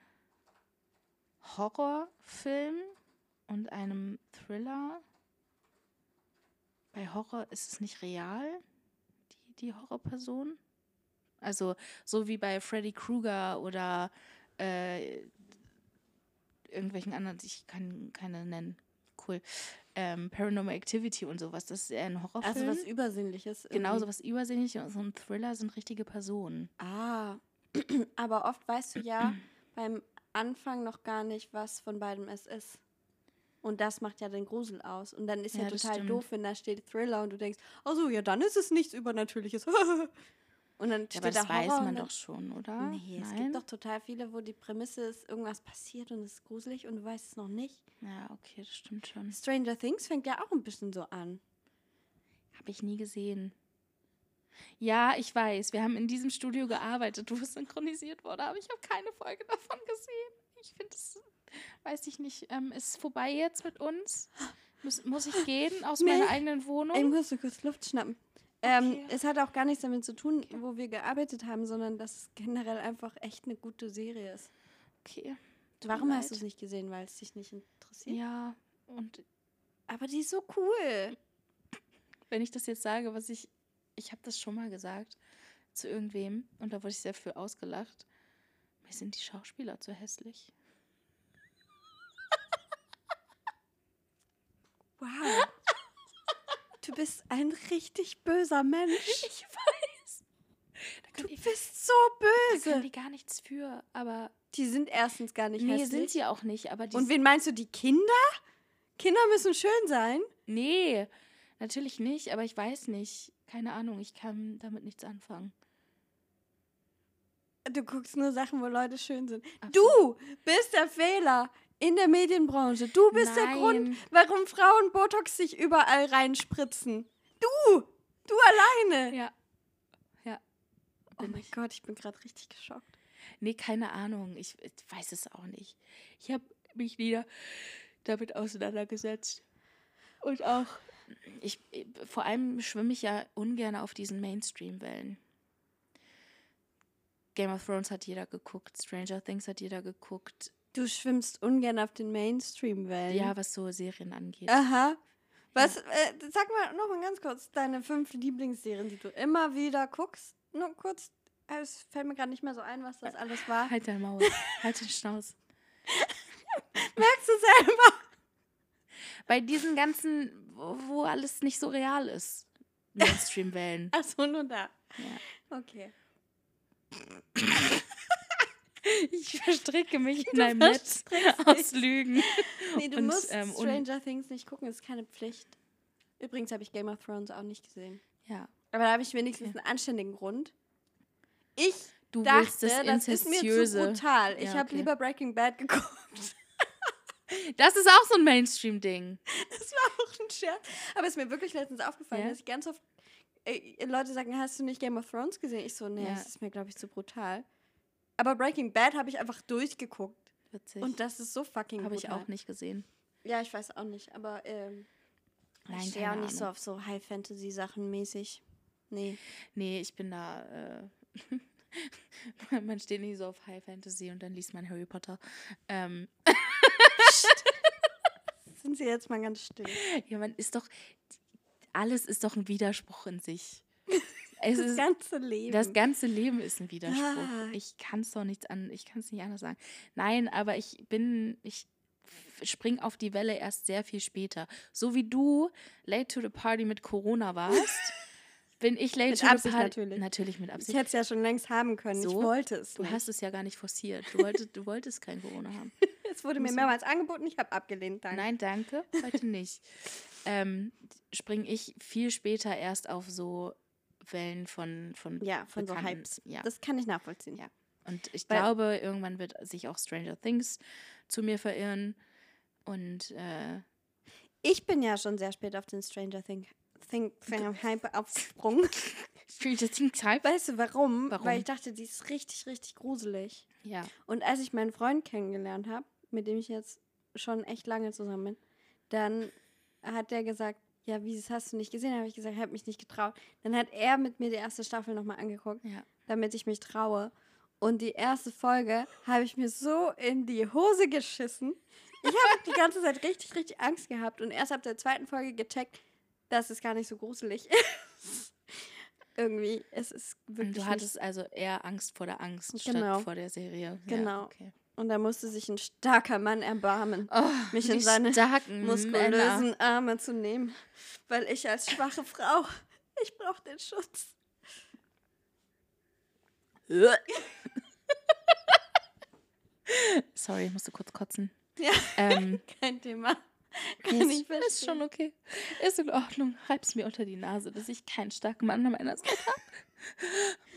Horrorfilm und einem Thriller, bei Horror ist es nicht real, die, die Horrorperson. Also so wie bei Freddy Krueger oder äh, irgendwelchen anderen, ich kann keine nennen. Cool. Ähm, Paranormal Activity und sowas, das ist eher ein Horrorfilm. Also was Übersinnliches. genau, irgendwie. sowas Übersinnliches und so ein Thriller sind richtige Personen. Ah, aber oft weißt du ja beim Anfang noch gar nicht, was von beidem es ist. Und das macht ja den Grusel aus. Und dann ist ja, Ja, das total stimmt. doof, wenn da steht Thriller und du denkst, ach so, ja, dann ist es nichts Übernatürliches. und dann Ja, steht aber das da Horror weiß man doch schon, oder? Nee, es Nein? gibt doch total viele, wo die Prämisse ist, irgendwas passiert und es ist gruselig und du weißt es noch nicht. Ja, okay, das stimmt schon. Stranger Things fängt ja auch ein bisschen so an. Habe ich nie gesehen. Ja, ich weiß. Wir haben in diesem Studio gearbeitet, wo es synchronisiert wurde, aber ich habe keine Folge davon gesehen. Ich finde es, weiß ich nicht, ähm, ist vorbei jetzt mit uns. Muss, muss ich gehen aus Nee. meiner eigenen Wohnung? Ich muss so kurz Luft schnappen. Ähm, Okay. es hat auch gar nichts damit zu tun, wo wir gearbeitet haben, sondern dass es generell einfach echt eine gute Serie ist. Okay. tut Warum hast du es nicht gesehen? Weil es dich nicht interessiert? Ja, und Aber die ist so cool. wenn ich das jetzt sage, was ich, ich habe das schon mal gesagt zu irgendwem und da wurde ich sehr für ausgelacht. Mir sind die Schauspieler zu hässlich. Wow. Du bist ein richtig böser Mensch. Ich weiß. Du die, bist so da können böse. die gar nichts für, aber Die sind erstens gar nicht nee, hässlich. sind sie auch nicht, aber die Und wen meinst du, die Kinder? Kinder müssen schön sein. Nee, natürlich nicht, aber ich weiß nicht. Keine Ahnung, ich kann damit nichts anfangen. Du guckst nur Sachen, wo Leute schön sind. Absolut. Du bist der Fehler in der Medienbranche. Du bist der Grund, Nein. warum Frauen Botox sich überall reinspritzen. Du! Du alleine! Ja. Ja. Oh Bin mein ich. Gott, ich bin gerade richtig geschockt. Nee, keine Ahnung. Ich, ich weiß es auch nicht. Ich habe mich wieder damit auseinandergesetzt. Und auch, ich, vor allem schwimme ich ja ungern auf diesen Mainstream-Wellen. Game of Thrones hat jeder geguckt, Stranger Things hat jeder geguckt. Du schwimmst ungern auf den Mainstream-Wellen. Ja, was so Serien angeht. Aha. Was, äh, sag mal noch mal ganz kurz deine fünf Lieblingsserien, die du immer wieder guckst. Nur kurz, äh, es fällt mir gerade nicht mehr so ein, was das alles war. Halt dein Maul, halt den Schnauz. Merkst du selber? Bei diesen ganzen, wo, wo alles nicht so real ist. Mainstream-Wellen. Achso, nur da. Ja. Okay. Ich verstricke mich in einem Netz aus Lügen. Nee, du Und, musst ähm, Stranger Things nicht gucken, ist keine Pflicht. Übrigens habe ich Game of Thrones auch nicht gesehen. Ja. Aber da habe ich wenigstens einen anständigen Grund. Ich Du dachte, das das ist mir zu brutal. Ich Ja, habe okay. lieber Breaking Bad geguckt. Das ist auch so ein Mainstream-Ding. Das war auch ein Scherz. Aber es ist mir wirklich letztens aufgefallen, Ja? dass ich ganz oft äh, Leute sagen, hast du nicht Game of Thrones gesehen? Ich so, nee, Ja. das ist mir, glaube ich, zu brutal. Aber Breaking Bad habe ich einfach durchgeguckt. Witzig. Und das ist so fucking habe ich brutal. auch nicht gesehen. Ja, ich weiß auch nicht, aber ähm, Nein, ich stehe auch nicht so Ahnung. auf so High-Fantasy-Sachen mäßig. Nee. Nee, ich bin da. Äh, man steht nicht so auf High Fantasy und dann liest man Harry Potter. Ähm, Sind Sie jetzt mal ganz still? ja, man ist doch. Alles ist doch ein Widerspruch in sich. Es Das ist, ganze Leben. das ganze Leben ist ein Widerspruch. Ah. Ich kann es doch nicht an, ich kann es nicht anders sagen. Nein, aber ich bin, ich spring auf die Welle erst sehr viel später. So wie du late to the party mit Corona warst, bin ich late Mit to Absicht the party. natürlich. Natürlich mit ich Absicht. hätte es ja schon längst haben können. Ich So? wollte es. Du nicht. hast es ja gar nicht forciert. Du wolltest, du wolltest kein Corona haben. Es wurde mir mehrmals angeboten, ich habe abgelehnt. Danke. Nein, danke, heute nicht. Ähm, springe ich viel später erst auf so Wellen von, von Ja, von so. Hypes. Ja. Das kann ich nachvollziehen. Ja. Und ich Weil- glaube, irgendwann wird sich auch Stranger Things zu mir verirren. Und äh, Ich bin ja schon sehr spät auf den Stranger Thing, Thing, Thing Hype aufgesprungen. Stranger Things Hype. Weißt du warum? Warum? Weil ich dachte, die ist richtig, richtig gruselig. Ja. Und als ich meinen Freund kennengelernt habe, mit dem ich jetzt schon echt lange zusammen bin, dann hat der gesagt, ja, wie das hast du nicht gesehen? habe ich gesagt, ich habe mich nicht getraut. Dann hat er mit mir die erste Staffel nochmal angeguckt, Ja. damit ich mich traue. Und die erste Folge habe ich mir so in die Hose geschissen. Ich habe die ganze Zeit richtig, richtig Angst gehabt und erst ab der zweiten Folge gecheckt, dass es gar nicht so gruselig ist. Irgendwie, es ist wirklich. Und du hattest also eher Angst vor der Angst Genau. statt vor der Serie. Genau. Ja, okay. Und da musste sich ein starker Mann erbarmen, Oh, mich in seine starken Männer. muskulösen Arme zu nehmen. Weil ich als schwache Frau, ich brauche den Schutz. Sorry, ich musste kurz kotzen. Ja. Ähm, Kein Thema. Kann ist, ich verstehen. ist schon okay. Ist in Ordnung. Reib's mir unter die Nase, dass ich keinen starken Mann an meiner Seite habe.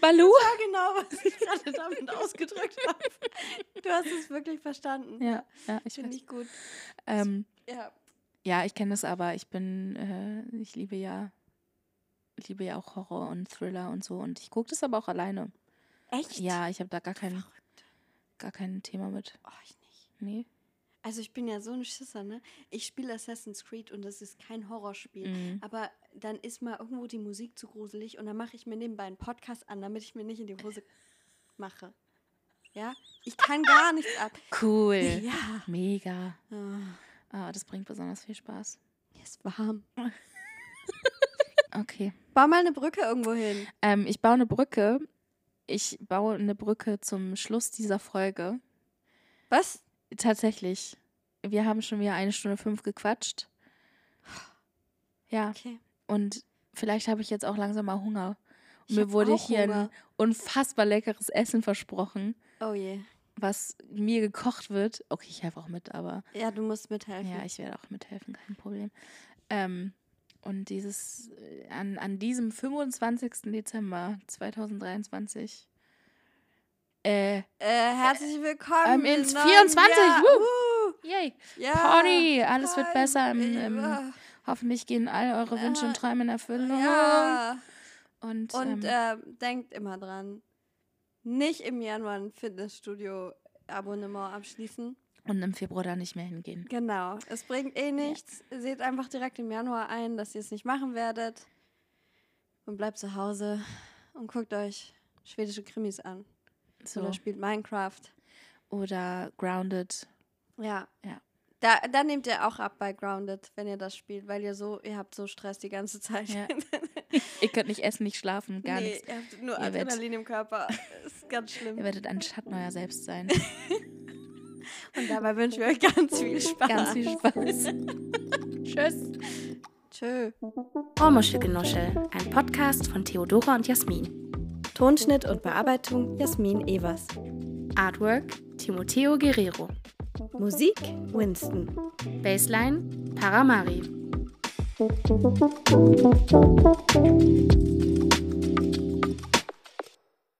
Balu? Ja, genau, was ich gerade damit ausgedrückt habe. Du hast es wirklich verstanden. Ja, ja, ich Finde ich gut. Ähm, Ja. ja, ich kenne das aber. Ich bin, äh, ich liebe ja, ich liebe ja auch Horror und Thriller und so. Und ich gucke das aber auch alleine. Echt? Ja, ich habe da gar kein, gar kein Thema mit. Oh, ich nicht. Nee. Also ich bin ja so ein Schisser, ne? Ich spiele Assassin's Creed und das ist kein Horrorspiel. Mhm. Aber dann ist mal irgendwo die Musik zu gruselig und dann mache ich mir nebenbei einen Podcast an, damit ich mir nicht in die Hose mache. Ja? Ich kann gar nichts ab. Cool. Ja. Mega. Oh, Ah, das bringt besonders viel Spaß. hier ist warm. Okay. Bau mal eine Brücke irgendwo hin. Ähm, ich baue eine Brücke. Ich baue eine Brücke zum Schluss dieser Folge. Was? Tatsächlich. Wir haben schon wieder eine Stunde fünf gequatscht. Ja, Okay. und vielleicht habe ich jetzt auch langsam mal Hunger. Und Ich mir wurde hier ein Hunger. unfassbar leckeres Essen versprochen, Oh je. was mir gekocht wird. Okay, ich helfe auch mit, aber Ja, du musst mithelfen. ja, ich werde auch mithelfen, kein Problem. Ähm, und dieses, äh, an, an diesem 25. Dezember 2023 äh, äh, herzlich willkommen. Ähm, ins im neuen 24, Jahr. Uh, yay, ja. Party, alles wird Party. besser. Im, im, Ja. hoffentlich gehen all eure Wünsche und Träume in Erfüllung. Ja. Und, Und ähm, äh, denkt immer dran, nicht im Januar ein Fitnessstudio-Abonnement abschließen. und im Februar da nicht mehr hingehen. Genau, es bringt eh nichts. Seht einfach direkt im Januar ein, dass ihr es nicht machen werdet. Und bleibt zu Hause und guckt euch schwedische Krimis an. So. Oder spielt Minecraft. Oder Grounded. Ja. Ja. Da, da nehmt ihr auch ab bei Grounded, wenn ihr das spielt, weil ihr so, ihr habt so Stress die ganze Zeit. Ja. Ihr könnt nicht essen, nicht schlafen, gar nee, nichts. ihr habt nur Ihr Adrenalin im Körper. ist ganz schlimm. Ihr werdet ein Schatten euer selbst sein. Und dabei wünschen wir euch ganz viel Spaß. Ganz viel Spaß. Tschüss. Tschö. Ohrmuschelgenuschel, ein Podcast von Theodora und Jasmin. Tonschnitt und Bearbeitung Jasmin Evers. Artwork Timoteo Guerrero. Musik Winston. Baseline Paramari.